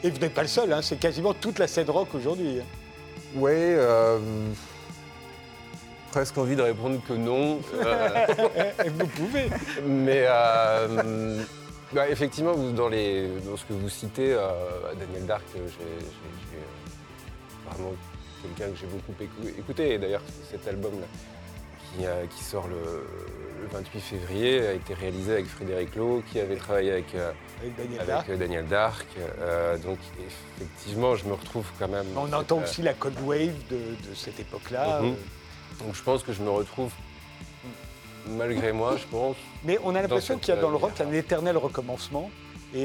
Et vous n'êtes pas le seul, hein, c'est quasiment toute la scène rock aujourd'hui. hein. Oui, euh, presque envie de répondre que non. euh, Vous pouvez. mais euh, bah, effectivement, vous- dans, les, dans ce que vous citez, euh, Daniel Dark, j'ai vraiment quelqu'un que j'ai beaucoup écou- écouté. Et d'ailleurs, cet album-là, qui, euh, qui sort le, le 28 février, a été réalisé avec Frédéric Lowe, qui avait travaillé avec, euh, Avec Daniel avec Dark. euh, Daniel Dark. Euh, donc, effectivement, je me retrouve quand même. On entend aussi la code wave de, de cette époque-là. Mhm. Donc, je pense que je me retrouve, malgré moi, je pense. Mais on a l'impression qu'il y a dans le rock un éternel recommencement.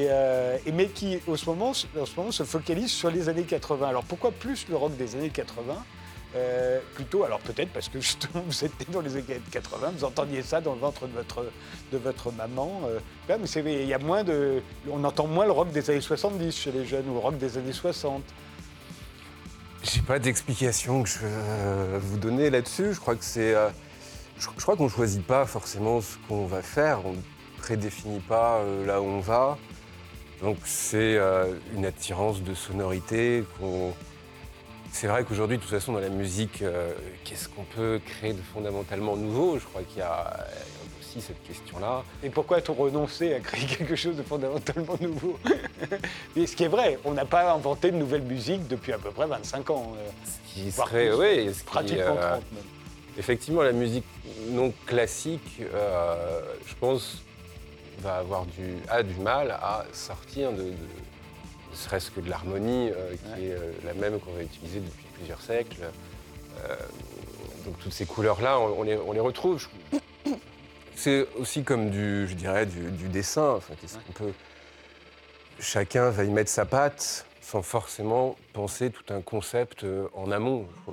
Euh, mais qui, en ce moment, se focalise sur les années 80. Alors pourquoi plus le rock des années 80 Euh, Plutôt, alors peut-être parce que justement vous né dans les années 80, vous entendiez ça dans le ventre de votre, maman. euh. Il y a moins de, on entend moins le rock des années 70 chez les jeunes ou le rock des années 60. J'ai pas d'explication que je vais vous donner là-dessus. Je crois que c'est. euh, je, crois qu'on choisit pas forcément ce qu'on va faire. On prédéfinit pas euh, là où on va. Donc c'est euh, une attirance de sonorité qu'on. C'est vrai qu'aujourd'hui, de toute façon, dans la musique, euh, qu'est-ce qu'on peut créer de fondamentalement nouveau? Je crois qu'il y a aussi cette question-là. Et pourquoi a-t-on renoncé à créer quelque chose de fondamentalement nouveau? Et ce qui est vrai, on n'a pas inventé de nouvelle musique depuis à peu près 25 ans. euh, Ce qui serait, plus, oui, ce qui, pratiquement euh, 30 même. Effectivement, la musique non classique, euh, je pense, va avoir du, a du mal à sortir de, de- ne serait-ce que de l'harmonie, euh, qui est euh, la même qu'on va utiliser depuis plusieurs siècles. Euh, donc toutes ces couleurs-là, on, on les, on les retrouve. C'est aussi comme du, je dirais, du, du dessin. Enfin, peut... Chacun va y mettre sa patte sans forcément penser tout un concept en amont. Je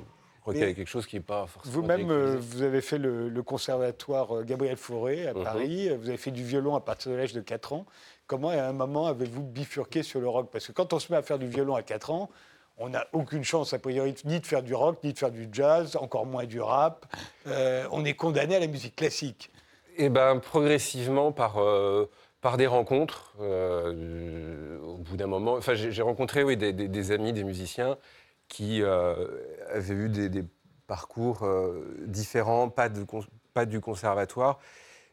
crois- je crois qu'il y Mais a quelque chose qui n'est pas forcément. Vous-même, euh, vous avez fait le, le conservatoire euh, Gabriel Fauré à Mhm. Paris. Vous avez fait du violon à partir de l'âge de 4 ans. Comment, à un moment, avez-vous bifurqué sur le rock? Parce que quand on se met à faire du violon à 4 ans, on n'a aucune chance, a priori, ni de faire du rock, ni de faire du jazz, encore moins du rap. Euh, on est condamné à la musique classique. Eh ben, progressivement, par, euh, par des rencontres, euh, au bout d'un moment. Enfin, j'ai j'ai rencontré oui, des, des- des amis, des musiciens qui euh, avaient eu des, des parcours euh, différents, pas, de, cons- pas du conservatoire,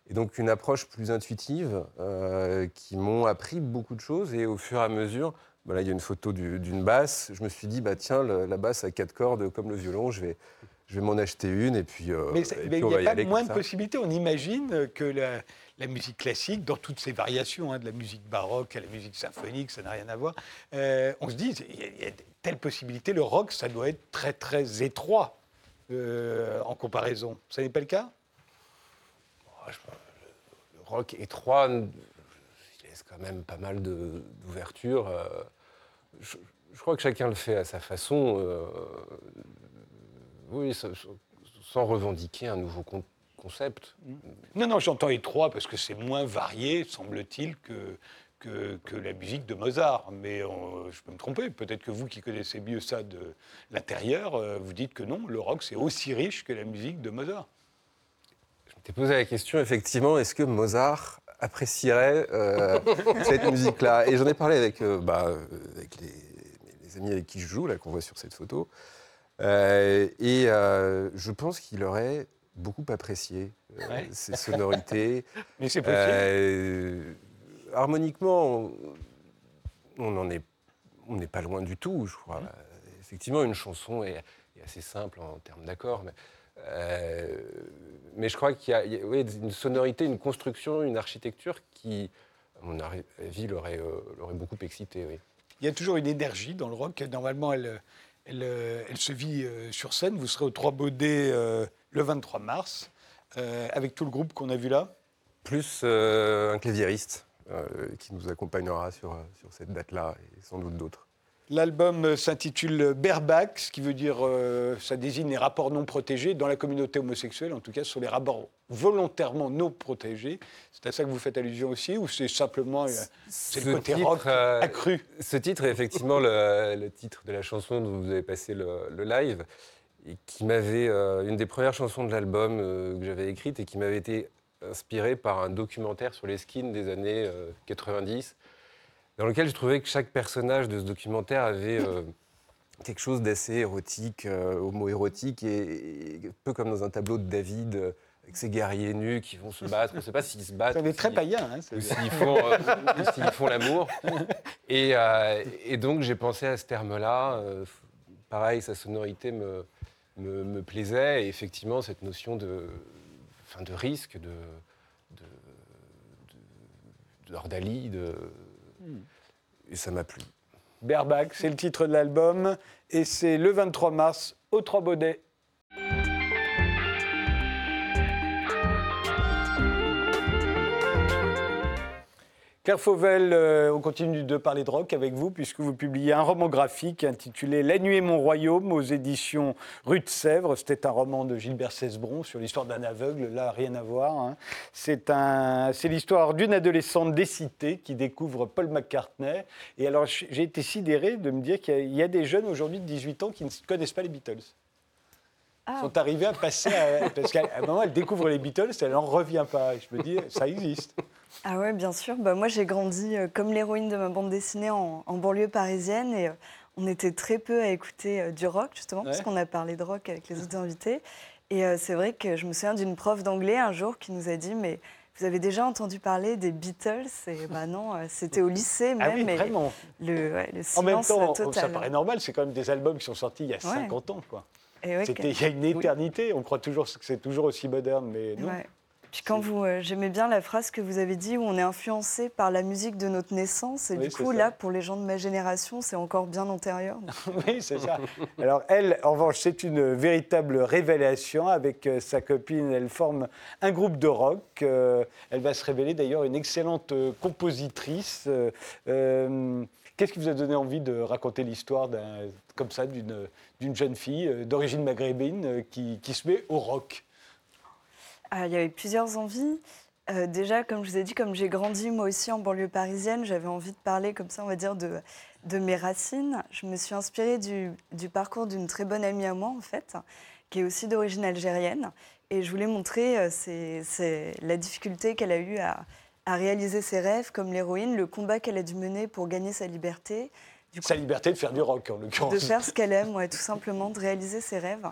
et donc une approche plus intuitive, euh, qui m'ont appris beaucoup de choses. Et au fur et à mesure, là, il y a une photo du- d'une basse. Je me suis dit, bah, tiens, le- la basse à quatre cordes, comme le violon, je vais, je vais m'en acheter une, et puis, euh, Mais il n'y a pas moins de possibilités. On imagine que la, la musique classique, dans toutes ses variations, hein, de la musique baroque à la musique symphonique, ça n'a rien à voir, euh, on se dit, il y, a- telle possibilité, le rock, ça doit être très très étroit euh, en comparaison. Ça n'est pas le cas? Le rock étroit, il laisse quand même pas mal d'ouverture. euh, Je, crois que chacun le fait à sa façon. oui, sans revendiquer un nouveau concept. Non, non, j'entends étroit parce que c'est moins varié, semble-t-il, que, que, que la musique de Mozart. Mais on- je peux me tromper. Peut-être que vous qui connaissez mieux ça de l'intérieur, euh, vous dites que non, le rock, c'est aussi riche que la musique de Mozart. Je m'étais posé la question, effectivement, est-ce que Mozart apprécierait euh, cette musique-là? Et j'en ai parlé avec, euh, bah, euh, avec les, les amis avec qui je joue, là, qu'on voit sur cette photo. Euh, et euh, je pense qu'il aurait beaucoup apprécié euh, Ouais. ces sonorités. Mais c'est possible. Euh, harmoniquement, on- n'en est, on n'est pas loin du tout, je crois. Effectivement, une chanson est, est assez simple en termes d'accords, mais, euh, mais je crois qu'il y a, il y a, oui, une sonorité, une construction, une architecture qui, à mon avis, l'aurait, euh, l'aurait beaucoup excité. Oui. Il y a toujours une énergie dans le rock. Normalement, elle, elle, euh, elle se vit euh, sur scène. Vous serez au Trois Baudets euh, le 23 mars, avec tout le groupe qu'on a vu là. Plus un claviériste qui nous accompagnera sur cette date-là et sans doute d'autres. L'album s'intitule Bareback, ce qui veut dire, euh, ça désigne les rapports non protégés dans la communauté homosexuelle, en tout cas sur les rapports volontairement non protégés. C'est à ça que vous faites allusion aussi, ou c'est simplement, euh, c'est Ce le côté titre, rock euh, accru? Ce titre est effectivement le, le titre de la chanson dont vous avez passé le, le live, et qui m'avait euh, une des premières chansons de l'album euh, que j'avais écrite et qui m'avait été inspirée par un documentaire sur les skins des années euh, 90, dans lequel je trouvais que chaque personnage de ce documentaire avait, euh, quelque chose d'assez érotique, euh, homo-érotique, et, et un peu comme dans un tableau de David, euh, avec ces guerriers nus qui vont se battre. On ne sait pas s'ils se battent. Ça ou très païen. hein, ou s'ils font, euh, s'ils font l'amour. Et, et donc j'ai pensé à ce terme-là. pareil, sa sonorité me, me, me plaisait. Et effectivement, cette notion de, enfin, de risque, de, de, de, d'ordalie, de... et ça m'a plu. Bareback, c'est le titre de l'album. Et c'est le 23 mars au Trois Claire Fauvel, euh, on continue de parler de rock avec vous puisque vous publiez un roman graphique intitulé La nuit est mon royaume aux éditions Rue de Sèvres. C'était un roman de Gilbert Cesbron sur l'histoire d'un aveugle, là rien à voir. hein. C'est un, c'est l'histoire d'une adolescente des cités qui découvre Paul McCartney. Et alors j'ai été sidéré de me dire qu'il y a- il y a des jeunes aujourd'hui de 18 ans qui ne connaissent pas les Beatles. Ah. Ils sont arrivés à passer à, parce qu'à un moment elle découvre les Beatles, elle n'en revient pas. Et je me dis ça existe. Ah ouais, bien sûr. Bah, moi, j'ai grandi euh, comme l'héroïne de ma bande dessinée en, en banlieue parisienne et euh, on était très peu à écouter euh, du rock, justement, parce Ouais. qu'on a parlé de rock avec les autres invités. Et c'est vrai que je me souviens d'une prof d'anglais un jour qui nous a dit Mais vous avez déjà entendu parler des Beatles? Et bah non, c'était au lycée même. Ah oui, mais vraiment. le, ouais, le En même silence temps, total. ça paraît normal, c'est quand même des albums qui sont sortis il y a Ouais. 50 ans. Quoi. Ouais, C'était il y a une éternité, on croit toujours que c'est toujours aussi moderne, mais non. Ouais. Puis quand vous, euh, j'aimais bien la phrase que vous avez dit où on est influencé par la musique de notre naissance. Et Oui, du coup, là, pour les gens de ma génération, c'est encore bien antérieur. Oui, c'est ça. Alors elle, en revanche, c'est une véritable révélation. Avec euh, sa copine, elle forme un groupe de rock. Euh, elle va se révéler d'ailleurs une excellente compositrice. Qu'est-ce qui vous a donné envie de raconter l'histoire comme ça d'une jeune fille d'origine maghrébine qui, qui se met au rock? Il y avait plusieurs envies. Euh, déjà, comme je vous ai dit, comme j'ai grandi moi aussi en banlieue parisienne, j'avais envie de parler comme ça, on va dire, de, de mes racines. Je me suis inspirée du, du parcours d'une très bonne amie à moi, en fait, qui est aussi d'origine algérienne. Et je voulais montrer euh, c'est, c'est la difficulté qu'elle a eue à, à réaliser ses rêves comme l'héroïne, le combat qu'elle a dû mener pour gagner sa liberté. Du coup, Sa liberté de faire du rock, en de l'occurrence. faire ce qu'elle aime, ouais, tout simplement, de réaliser ses rêves.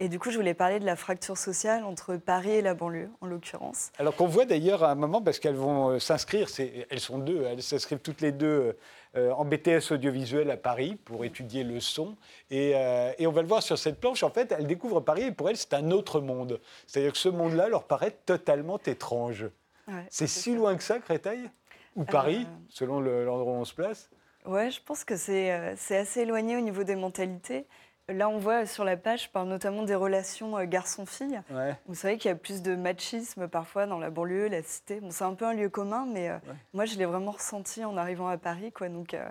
Et du coup, je voulais parler de la fracture sociale entre Paris et la banlieue, en l'occurrence. Alors qu'on voit d'ailleurs à un moment, parce qu'elles vont euh, s'inscrire, elles sont deux, elles s'inscrivent toutes les deux euh, en BTS audiovisuel à Paris pour étudier le son. Et, euh, et on va le voir sur cette planche, en fait, elles découvrent Paris et pour elles, c'est un autre monde. C'est-à-dire que ce monde-là leur paraît totalement étrange. Ouais, C'est si loin que ça, Créteil? Ou Paris, Euh. selon le- l'endroit où on se place? Ouais, je pense que c'est assez éloigné au niveau des mentalités. Là, on voit sur la page, je parle notamment des relations euh, garçon-fille. ouais. Vous savez qu'il y a plus de machisme parfois dans la banlieue, la cité. Bon, c'est un peu un lieu commun, mais euh, moi, je l'ai vraiment ressenti en arrivant à Paris. Quoi. Donc euh,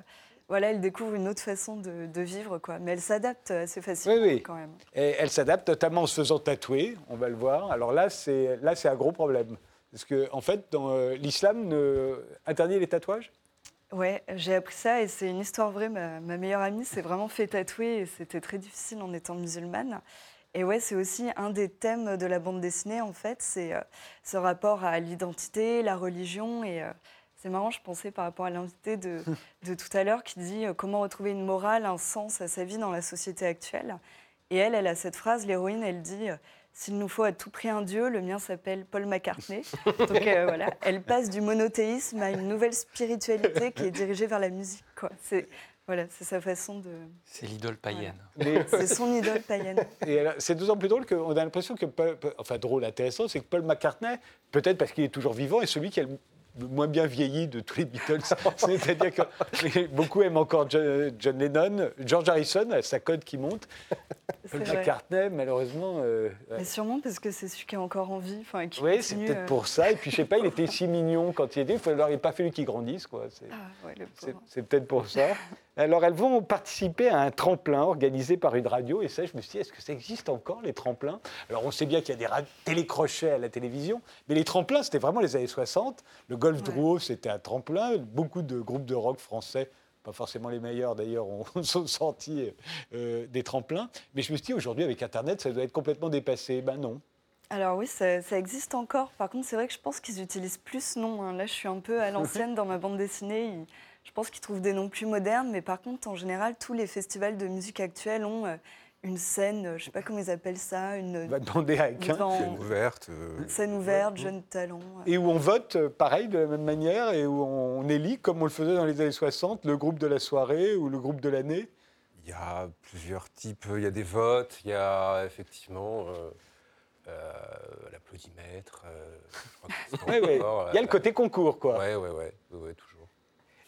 voilà, elle découvre une autre façon de, de vivre, quoi. mais elle s'adapte assez facilement Oui, oui. quand même. Et elle s'adapte notamment en se faisant tatouer, on va le voir. Alors là, c'est là, c'est un gros problème. Parce que, en fait, dans euh, l'islam ne- interdit les tatouages? Ouais, j'ai appris ça et c'est une histoire vraie. Ma, ma meilleure amie s'est vraiment fait tatouer et c'était très difficile en étant musulmane. Et ouais, c'est aussi un des thèmes de la bande dessinée, en fait, c'est euh, ce rapport à l'identité, la religion. Et euh, c'est marrant, je pensais par rapport à l'invité de, de tout à l'heure qui dit euh, comment retrouver une morale, un sens à sa vie dans la société actuelle. Et elle, elle a cette phrase, l'héroïne, elle dit S'il nous faut à tout prix un dieu, le mien s'appelle Paul McCartney. Donc euh, voilà, elle passe du monothéisme à une nouvelle spiritualité qui est dirigée vers la musique. quoi. C'est voilà, c'est sa façon de. C'est l'idole païenne. Mais- C'est son idole païenne. Et alors, c'est d'autant plus drôle qu'on a l'impression que, Paul- enfin drôle, intéressant, c'est que Paul McCartney, peut-être parce qu'il est toujours vivant, est celui qui a le moins bien vieilli de tous les Beatles. C'est-à-dire que beaucoup aiment encore John, John Lennon, George Harrison, sa cote qui monte. Paul. McCartney, malheureusement. euh, ouais. Mais sûrement parce que c'est celui qui est encore en vie, enfin qui Oui, c'est peut-être euh, pour ça. Et puis, je sais pas, il était si mignon quand il était. Il n'aurait pas fallu qu'il grandisse, quoi. C'est- Ah, ouais, c'est peut-être pour ça. Alors, elles vont participer à un tremplin organisé par une radio. Et ça, je me suis dit, est-ce que ça existe encore, les tremplins? Alors, on sait bien qu'il y a des télécrochets à la télévision. Mais les tremplins, c'était vraiment les années 60. Le golf Ouais. Drouot, c'était un tremplin. Beaucoup de groupes de rock français, pas forcément les meilleurs d'ailleurs, ont sont sortis euh, des tremplins. Mais je me suis dit, aujourd'hui, avec Internet, ça doit être complètement dépassé. Ben non. Alors oui, ça, ça existe encore. Par contre, c'est vrai que je pense qu'ils utilisent plus nom. hein. Là, je suis un peu à l'ancienne dans ma bande dessinée. Ils- je pense qu'ils trouvent des noms plus modernes, mais par contre, en général, tous les festivals de musique actuels ont euh, une scène, euh, je sais pas comment ils appellent ça, une Scène ouverte. euh, scène ouverte, jeunes talents. euh. Et où on vote pareil, de la même manière, et où on élit, comme on le faisait dans les années 60, le groupe de la soirée ou le groupe de l'année. Il y a plusieurs types. Il y a des votes, il y a effectivement euh, euh, l'applaudimètre. euh, Ouais, ouais. Il y a le côté concours, quoi. Ouais, ouais, ouais, ouais, ouais, toujours.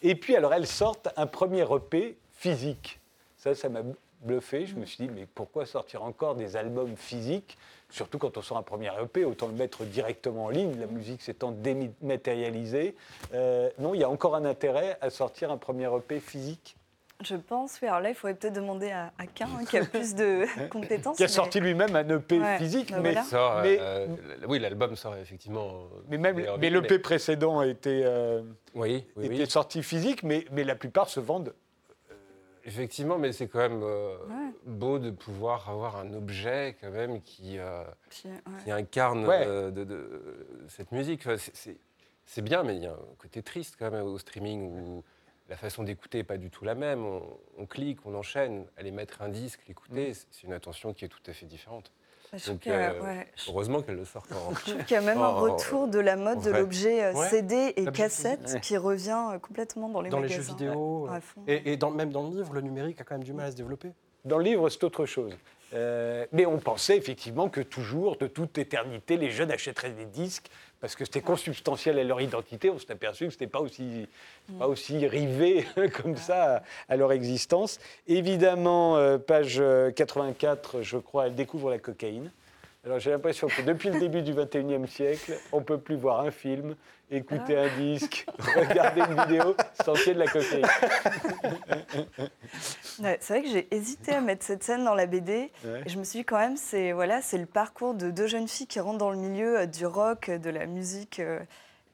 Et puis, alors, elles sortent un premier EP physique. Ça, ça m'a bluffé. Je me suis dit, mais pourquoi sortir encore des albums physiques? Surtout quand on sort un premier EP, autant le mettre directement en ligne, la musique s'étant dématérialisée. Euh, non, il y a encore un intérêt à sortir un premier EP physique. Je pense, oui. Alors là, il faudrait peut-être demander à, à Quin, hein, qui a plus de compétences. Qui a mais- sorti lui-même un EP Ouais, physique, bah mais, voilà. Sort, euh, mais- euh, l- oui, l'album sort effectivement. euh, mais même mais l'EP précédent a été, euh, Oui, oui, était oui. sorti physique, mais, mais la plupart se vendent. Effectivement, mais c'est quand même euh, Ouais. beau de pouvoir avoir un objet quand même qui, euh, Puis, ouais. qui incarne Ouais. euh, de, de- cette musique. Enfin, c'est- c'est- c'est bien, mais il y a un côté triste quand même au streaming où la façon d'écouter n'est pas du tout la même. On, on clique, on enchaîne. Aller mettre un disque, l'écouter, c'est- c'est une attention qui est tout à fait différente. Je trouve Donc, euh, ouais, je Heureusement qu'elle le sort en. trouve qu'il y a même un Oh, retour de la mode de l'objet euh, Ouais. CD et cassette qui revient euh, complètement dans les Dans les magasins. jeux vidéo. Euh. Et, et dans, même dans le livre, le numérique a quand même du mal à se développer. Dans le livre, c'est autre chose. Euh, mais on pensait effectivement que toujours, de toute éternité, les jeunes achèteraient des disques parce que c'était consubstantiel à leur identité. On s'est aperçu que ce n'était pas aussi, pas aussi rivé comme ça à, à leur existence. Évidemment, euh, page euh, 84, je crois, elle découvre la cocaïne. Alors j'ai l'impression que depuis le début du 21e siècle, on ne peut plus voir un film, écouter un disque, regarder une vidéo sans ait de la. Ouais, c'est vrai que j'ai hésité à mettre cette scène dans la BD. Ouais. Et je me suis dit quand même, c'est voilà, le parcours de deux jeunes filles qui rentrent dans le milieu euh, du rock, de la musique, euh,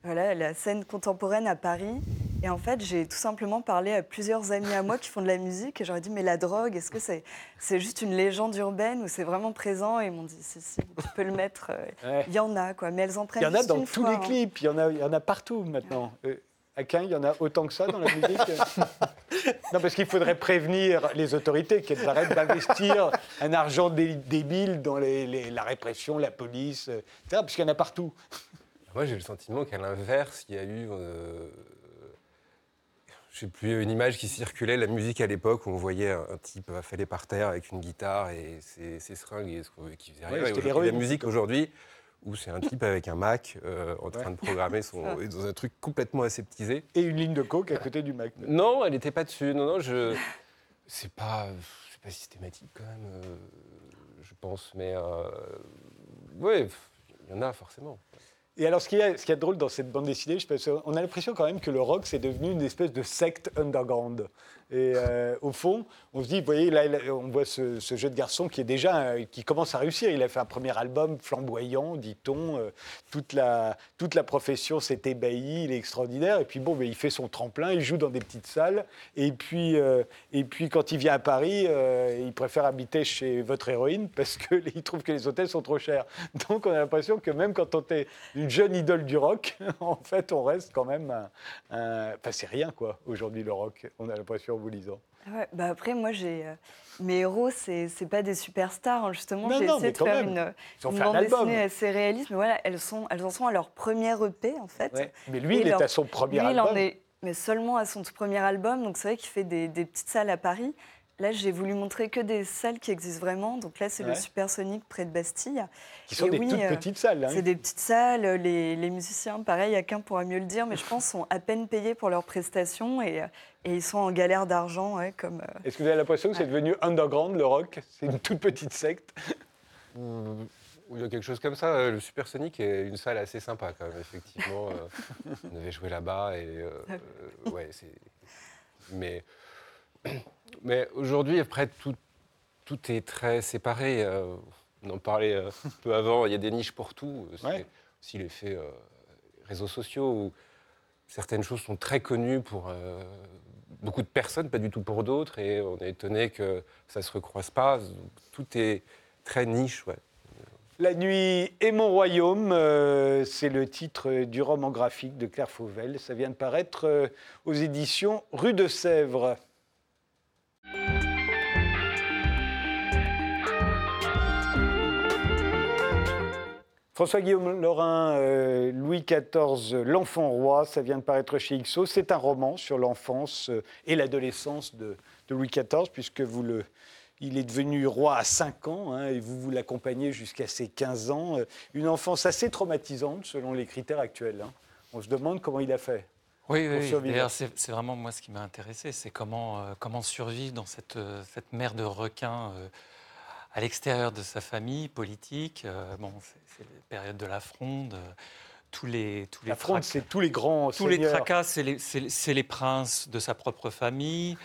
voilà, la scène contemporaine à Paris. Et en fait, j'ai tout simplement parlé à plusieurs amis à moi qui font de la musique. Et j'aurais dit, mais la drogue, est-ce que c'est c'est juste une légende urbaine ou c'est vraiment présent? Et ils m'ont dit, si, si, tu peux le mettre. euh, Ouais. Il y en a, quoi. Mais elles en prennent Il y en a dans tous fois, les hein. clips, il y en a, il y en a partout maintenant. Euh, Aquin, il y en a autant que ça dans la musique Non, parce qu'il faudrait prévenir les autorités qu'elles arrêtent d'investir un argent dé- débile dans les- les- la répression, la police, euh, etc. Parce qu'il y en a partout. Moi, j'ai le sentiment qu'à l'inverse, il y a eu. euh, je sais plus, une image qui circulait, la musique à l'époque, où on voyait un, un type affalé par terre avec une guitare et ses, ses seringues et ce qu'on- qui faisait rien. Ouais, aujourd'hui, la musique aujourd'hui, où c'est un type avec un Mac euh, en train de programmer son, dans un truc complètement aseptisé. Et une ligne de coke à côté du Mac. Non, elle n'était pas dessus. Non, non, je. C'est pas, c'est pas systématique quand même, euh, je pense. Mais euh, ouais, il y en a forcément. Et alors, ce qui est, ce qui est drôle dans cette bande dessinée, je pense, on a l'impression quand même que le rock, c'est devenu une espèce de secte underground. Et euh, au fond, on se dit, vous voyez, là, on voit ce, ce jeune garçon qui est déjà, euh, qui commence à réussir. Il a fait un premier album flamboyant, dit-on. euh, toute, la, toute la profession s'est ébahie, il est extraordinaire. Et puis bon, mais il fait son tremplin, il joue dans des petites salles. Et puis, et puis quand il vient à Paris, il préfère habiter chez votre héroïne parce qu'il trouve que les hôtels sont trop chers. Donc on a l'impression que même quand on est une jeune idole du rock, en fait, on reste quand même un- Enfin, c'est rien, quoi, aujourd'hui, le rock, on a l'impression en vous lisant. Ouais, bah après, moi, j'ai. euh, mes héros, c'est pas des superstars. hein. Justement, j'ai essayé de faire même. une, une bande dessinée assez réaliste. Mais voilà, elles, sont, elles en sont à leur premier EP, en fait. Ouais. Mais lui, Et il est leur- à son premier Lui, il album. en est, mais seulement à son tout premier album. Donc, c'est vrai qu'il fait des, des petites salles à Paris. Là, j'ai voulu montrer que des salles qui existent vraiment. Donc là, c'est Ouais. le Supersonic près de Bastille. Qui sont Et des oui, toutes euh, petites salles. hein. C'est des petites salles. Les, les musiciens, pareil, Aquin pourra mieux le dire, mais je pense sont à peine payés pour leurs prestations et, et ils sont en galère d'argent, ouais, comme. euh, Est-ce que vous avez l'impression que c'est Ouais. devenu underground, le rock? C'est une toute petite secte. Il y a quelque chose comme ça. euh, Le Supersonic est une salle assez sympa quand même, effectivement. euh, on avait joué là-bas et euh, euh, ouais, c'est. Mais mais aujourd'hui, après tout, tout est très séparé. euh, on en parlait euh, un peu avant. Il y a des niches pour tout. C'est Ouais. aussi l'effet euh, réseaux sociaux où certaines choses sont très connues pour euh, beaucoup de personnes, pas du tout pour d'autres, et on est étonné que ça se recroise pas. Tout est très niche, ouais. La nuit est mon royaume, euh, c'est le titre du roman graphique de Claire Fauvel. Ça vient de paraître euh, aux éditions Rue de Sèvres. François-Guillaume Laurin, euh, Louis XIV, L'enfant roi, ça vient de paraître chez Ixo. C'est un roman sur l'enfance euh, et l'adolescence de, de Louis XIV, puisque vous le, il est devenu roi à 5 ans hein, et vous vous l'accompagnez jusqu'à ses 15 ans. Euh, Une enfance assez traumatisante selon les critères actuels. hein. On se demande comment il a fait. Oui, oui, oui. survivre. D'ailleurs, c'est vraiment moi ce qui m'a intéressé, c'est comment, euh, comment survivre dans cette, euh, cette mer de requins à l'extérieur de sa famille politique. Euh, bon, c'est la période de la fronde, euh, tous les, tous les La fronde, tracas- c'est tous les grands tous les tracas, c'est les, c'est- c'est les princes de sa propre famille,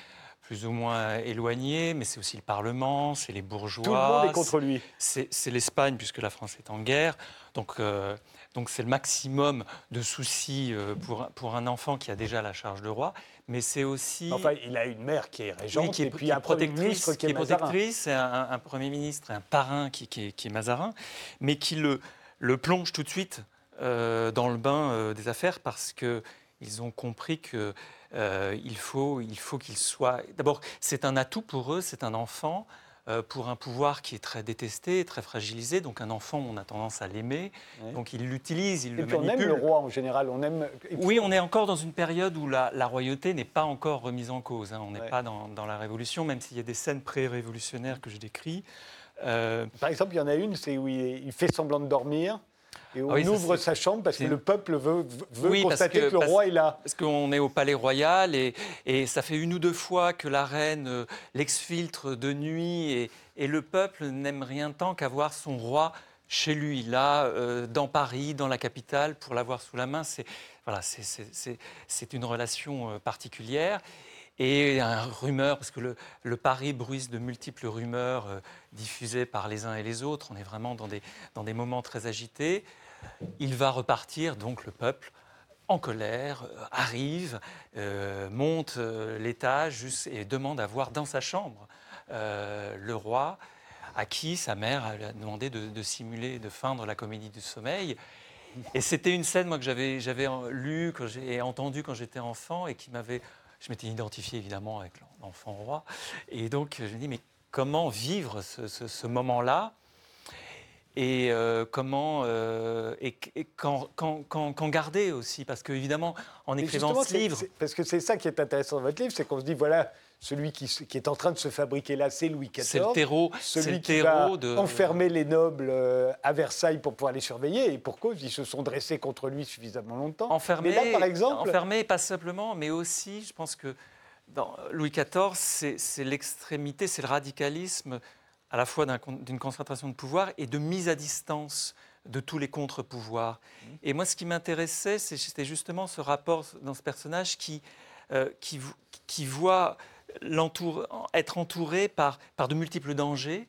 plus ou moins éloignés, mais c'est aussi le Parlement, c'est les bourgeois. Tout le monde est contre lui. C'est l'Espagne, puisque la France est en guerre. Donc, euh, donc c'est le maximum de soucis euh, pour, un- pour un enfant qui a déjà la charge de roi. Mais c'est aussi. Enfin, il a une mère qui est régente Oui, qui est, et puis qui est un premier protectrice, ministre qui est, Mazarin. protectrice, et un, un Premier ministre un parrain qui, qui est, qui est Mazarin, mais qui le, le plonge tout de suite euh, dans le bain euh, des affaires parce qu'ils ont compris que euh, il faut il faut qu'il soit. D'abord, c'est un atout pour eux, c'est un enfant. euh, pour un pouvoir qui est très détesté, très fragilisé, donc un enfant, on a tendance à l'aimer, Ouais. donc il l'utilise, il Et le puis on manipule. aime le roi en général. On aime. puis- Oui, on est encore dans une période où la, la royauté n'est pas encore remise en cause. hein. On n'est Ouais. pas dans, dans la Révolution, même s'il y a des scènes pré-révolutionnaires que je décris. Euh, Par exemple, il y en a une, c'est où il, il fait semblant de dormir et on Ah oui, ça, ouvre sa chambre parce que le peuple veut, veut Oui, parce constater que, que- le parce- roi est là. parce qu'on est au Palais Royal et, et ça fait une ou deux fois que la reine euh, l'exfiltre de nuit et, et le peuple n'aime rien tant qu'avoir son roi chez lui, là, euh, dans Paris, dans la capitale, pour l'avoir sous la main. C'est voilà, c'est une relation euh, particulière. Et un rumeur, parce que le, Paris bruise de multiples rumeurs euh, diffusées par les uns et les autres. On est vraiment dans des, dans des moments très agités. Il va repartir, donc le peuple, en colère, euh, arrive, euh, monte l'étage et demande à voir dans sa chambre le roi, à qui sa mère a demandé de, de simuler, de feindre la comédie du sommeil. Et c'était une scène moi, que j'avais lue et entendue quand j'étais enfant et qui m'avait. Je m'étais identifié évidemment avec l'enfant roi. Et donc je me dis, mais comment vivre ce, ce- ce moment-là et euh, comment euh, et, et quand, quand- quand- quand garder aussi parce que évidemment en écrivant ce livre parce que c'est ça qui est intéressant dans votre livre, c'est qu'on se dit voilà, celui qui, qui est en train de se fabriquer là, c'est Louis XIV. c'est le terreau Celui le qui va de enfermer les nobles euh, à Versailles pour pouvoir les surveiller, et pour cause, ils se sont dressés contre lui suffisamment longtemps. enfermé Mais là, par exemple, enfermé pas simplement mais aussi je pense que dans Louis XIV c'est c'est l'extrémité c'est le radicalisme à la fois d'une concentration de pouvoir et de mise à distance de tous les contre-pouvoirs. Mmh. Et moi, ce qui m'intéressait, c'était justement ce rapport dans ce personnage qui, euh, qui, vo- qui voit être entouré par, par de multiples dangers,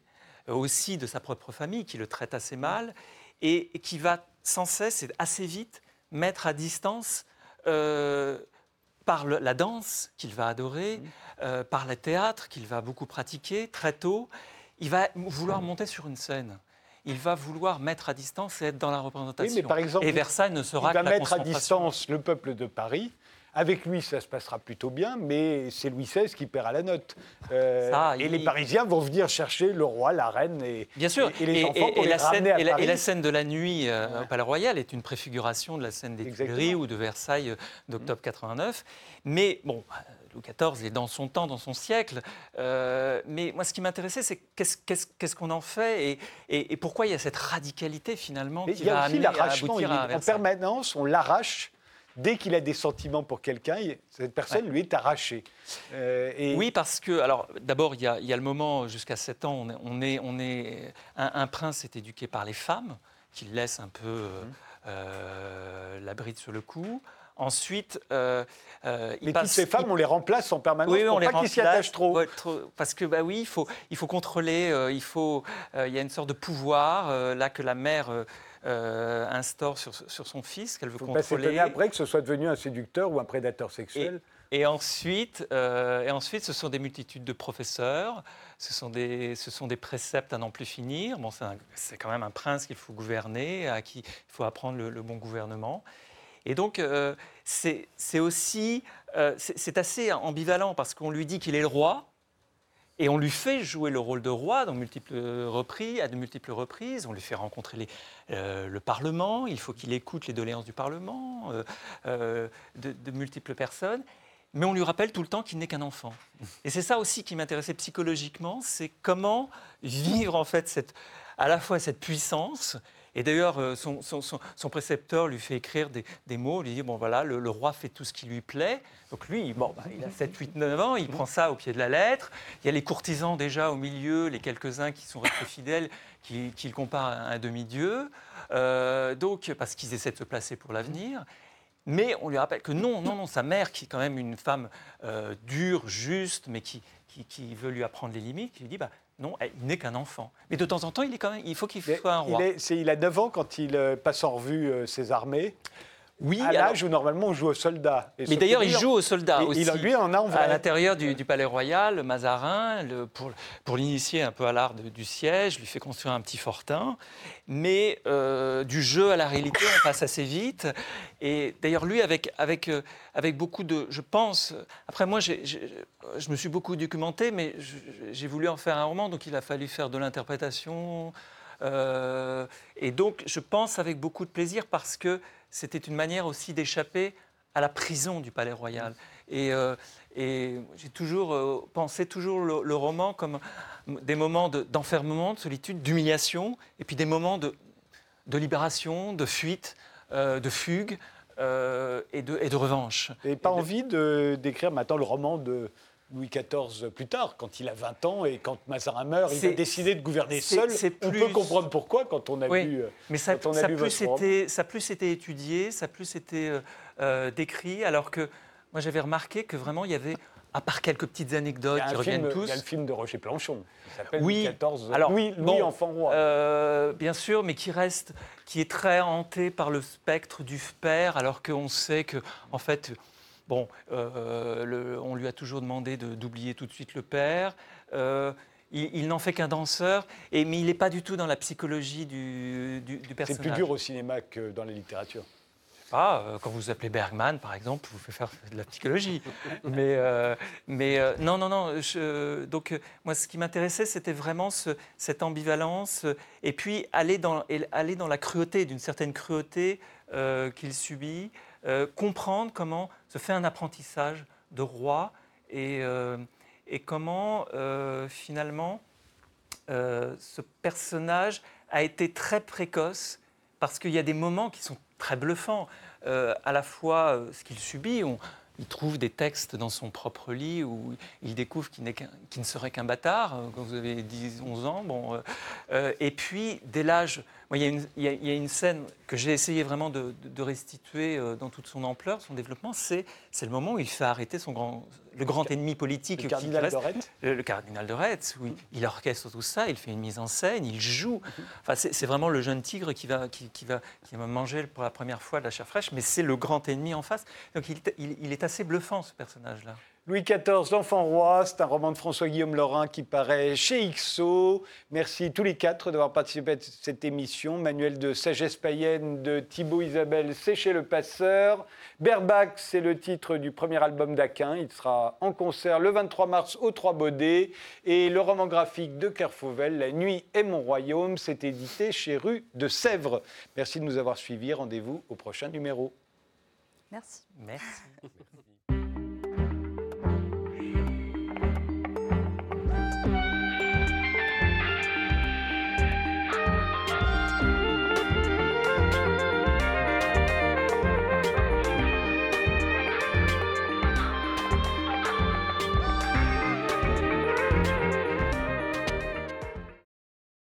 euh, aussi de sa propre famille, qui le traite assez mal, et, et qui va sans cesse et assez vite mettre à distance euh, par le- la danse qu'il va adorer, Mmh. euh, par le théâtre qu'il va beaucoup pratiquer très tôt. Il va vouloir monter sur une scène. Il va vouloir mettre à distance et être dans la représentation. Oui, mais par exemple, et Versailles ne il sera va que la mettre à distance le peuple de Paris. Avec lui, ça se passera plutôt bien, mais c'est Louis XVI qui perd à la note. Euh, Ça, et il- les Parisiens vont venir chercher le roi, la reine et, Bien sûr. et, et les enfants pour les la scène, à et la- Paris. et la scène de la nuit euh, Ouais. au Palais Royal est une préfiguration de la scène des. Tuileries ou de Versailles euh, d'octobre 89. Mais bon, Louis XIV est dans son temps, dans son siècle. Euh, mais moi, ce qui m'intéressait, c'est qu'est-ce qu'on en fait et, et- et pourquoi il y a cette radicalité finalement Mais qui il y a va aussi amener à l'arrachement. aboutir à En permanence, on l'arrache. Dès qu'il a des sentiments pour quelqu'un, cette personne lui est arrachée. Euh, et Oui, parce que, alors, d'abord, il y, a- il y a le moment, jusqu'à 7 ans, on est, on est, on est- un, un prince est éduqué par les femmes, qui le laissent un peu euh, Mmh. euh, la bride sur le cou. Ensuite, euh, euh, mais toutes ces femmes, on les remplace en permanence oui, pour on pas qu'ils s'y attachent trop. Parce que, bah oui, il faut, il faut contrôler, euh, il, faut, euh, il y a une sorte de pouvoir, euh, là, que la mère instaure sur, sur son fils, qu'elle veut Faut pas contrôler. après que ce soit devenu un séducteur ou un prédateur sexuel. Et ensuite, et ensuite, ce sont des multitudes de professeurs, ce sont des, ce sont des préceptes à n'en plus finir. Bon, c'est quand même un prince qu'il faut gouverner, à qui il faut apprendre le, le bon gouvernement. Et donc, euh, c'est aussi, euh, c'est assez ambivalent parce qu'on lui dit qu'il est le roi, et on lui fait jouer le rôle de roi à de multiples reprises. On lui fait rencontrer euh, le Parlement. Il faut qu'il écoute les doléances du Parlement, de, multiples personnes. Mais on lui rappelle tout le temps qu'il n'est qu'un enfant. Et c'est ça aussi qui m'intéressait psychologiquement, c'est comment vivre en fait à la fois cette puissance. Et d'ailleurs, euh, son, son- son- son précepteur lui fait écrire des, des mots, lui dit, bon voilà, le, le roi fait tout ce qui lui plaît. Donc lui, bon, bah, il a 7, 8, 9 ans, il prend ça au pied de la lettre. Il y a les courtisans déjà au milieu, les quelques-uns qui sont restés fidèles, qui, qui le comparent à un demi-dieu. Euh, donc, parce qu'ils essaient de se placer pour l'avenir. Mais on lui rappelle que non, non, non, sa mère, qui est quand même une femme euh, dure, juste, mais qui, qui, qui veut lui apprendre les limites, qui lui dit bah, non, elle- il n'est qu'un enfant. Mais de temps en temps, il, est quand même, il faut qu'il soit un il, roi. est- il a 9 ans quand il euh, passe en revue euh, ses armées, Oui, à alors- l'âge où normalement on joue aux soldats. Et mais d'ailleurs, il joue aux soldats aussi. il- lui en a en vrai. À l'intérieur du, du palais royal, le Mazarin, le- pour, pour l'initier un peu à l'art du siège, lui fait construire un petit fortin. Mais euh, du jeu à la réalité, on passe assez vite. Et d'ailleurs, lui, avec, avec, euh, avec beaucoup de. Je pense. Après, moi, je me suis beaucoup documenté, mais j'ai voulu en faire un roman, donc il a fallu faire de l'interprétation. Euh, et donc, je pense avec beaucoup de plaisir parce que c'était une manière aussi d'échapper à la prison du Palais Royal. Et, euh, et j'ai toujours euh, pensé toujours le, le roman comme des moments de- d'enfermement, de, solitude, d'humiliation, et puis des moments de, de libération, de fuite, euh, de fugue et, de, et de revanche. Et pas envie de- d'écrire maintenant le roman de Louis XIV plus tard, quand il a 20 ans et quand Mazarin meurt, il a décidé de gouverner seul. On peut comprendre pourquoi quand on a Oui. vu. euh, Mais ça, Quand on a ça, plus été, ça a plus été étudié, ça a plus été euh, euh, décrit, alors que moi j'avais remarqué que vraiment il y avait, à part quelques petites anecdotes qui reviennent film, tous. il y a le film de Roger Planchon, qui s'appelle Oui. Louis XIV. Alors, Louis, Louis bon, enfant roi. Euh, bien sûr, mais qui reste, qui est très hanté par le spectre du père, alors qu'on sait que, en fait, bon, euh, le- on lui a toujours demandé de- d'oublier tout de suite le père. Euh, il il n'en fait qu'un danseur, et, mais il n'est pas du tout dans la psychologie du, du, du C'est personnage. plus dur au cinéma que dans la littérature. pas. euh, Quand vous appelez Bergman, par exemple, vous faites faire de la psychologie. mais euh, mais euh, non, non, non. je- donc, moi, ce qui m'intéressait, c'était vraiment ce- cette ambivalence et puis aller dans, et aller dans la cruauté, d'une certaine cruauté qu'il subit, euh, comprendre comment se fait un apprentissage de roi et, euh, comment, euh, finalement, ce personnage a été très précoce parce qu'il y a des moments qui sont très bluffants. À la fois ce qu'il subit, on- il trouve des textes dans son propre lit où il découvre qu'il, ne serait qu'un bâtard quand vous avez 10, 11 ans. Bon, et puis, dès l'âge. Moi, il, y a une, il y a- il y a une scène que j'ai essayé vraiment de, restituer euh, dans toute son ampleur, son développement. C'est, le moment où il fait arrêter son grand, le grand ennemi politique Le cardinal reste, de Retz le, le cardinal de Retz, oui. Il orchestre tout ça, il fait une mise en scène, il joue. Enfin, c'est vraiment le jeune tigre qui va, qui, qui va, qui va manger pour la première fois de la chair fraîche, mais c'est le grand ennemi en face. Donc il est assez bluffant, ce personnage-là. Louis XIV, l'enfant roi, c'est un roman de François-Guillaume Laurin qui paraît chez XO. Merci tous les quatre d'avoir participé à cette émission. Manuel de sagesse païenne de Thibaut Isabelle, c'est chez Le Passeur. Berbac, c'est le titre du premier album d'Aquin. Il sera en concert le 23 mars au Trois Baudets. Et le roman graphique de Claire Fauvel, La nuit est mon royaume, c'est édité chez Rue de Sèvres. Merci de nous avoir suivis. Rendez-vous au prochain numéro. Merci. Merci.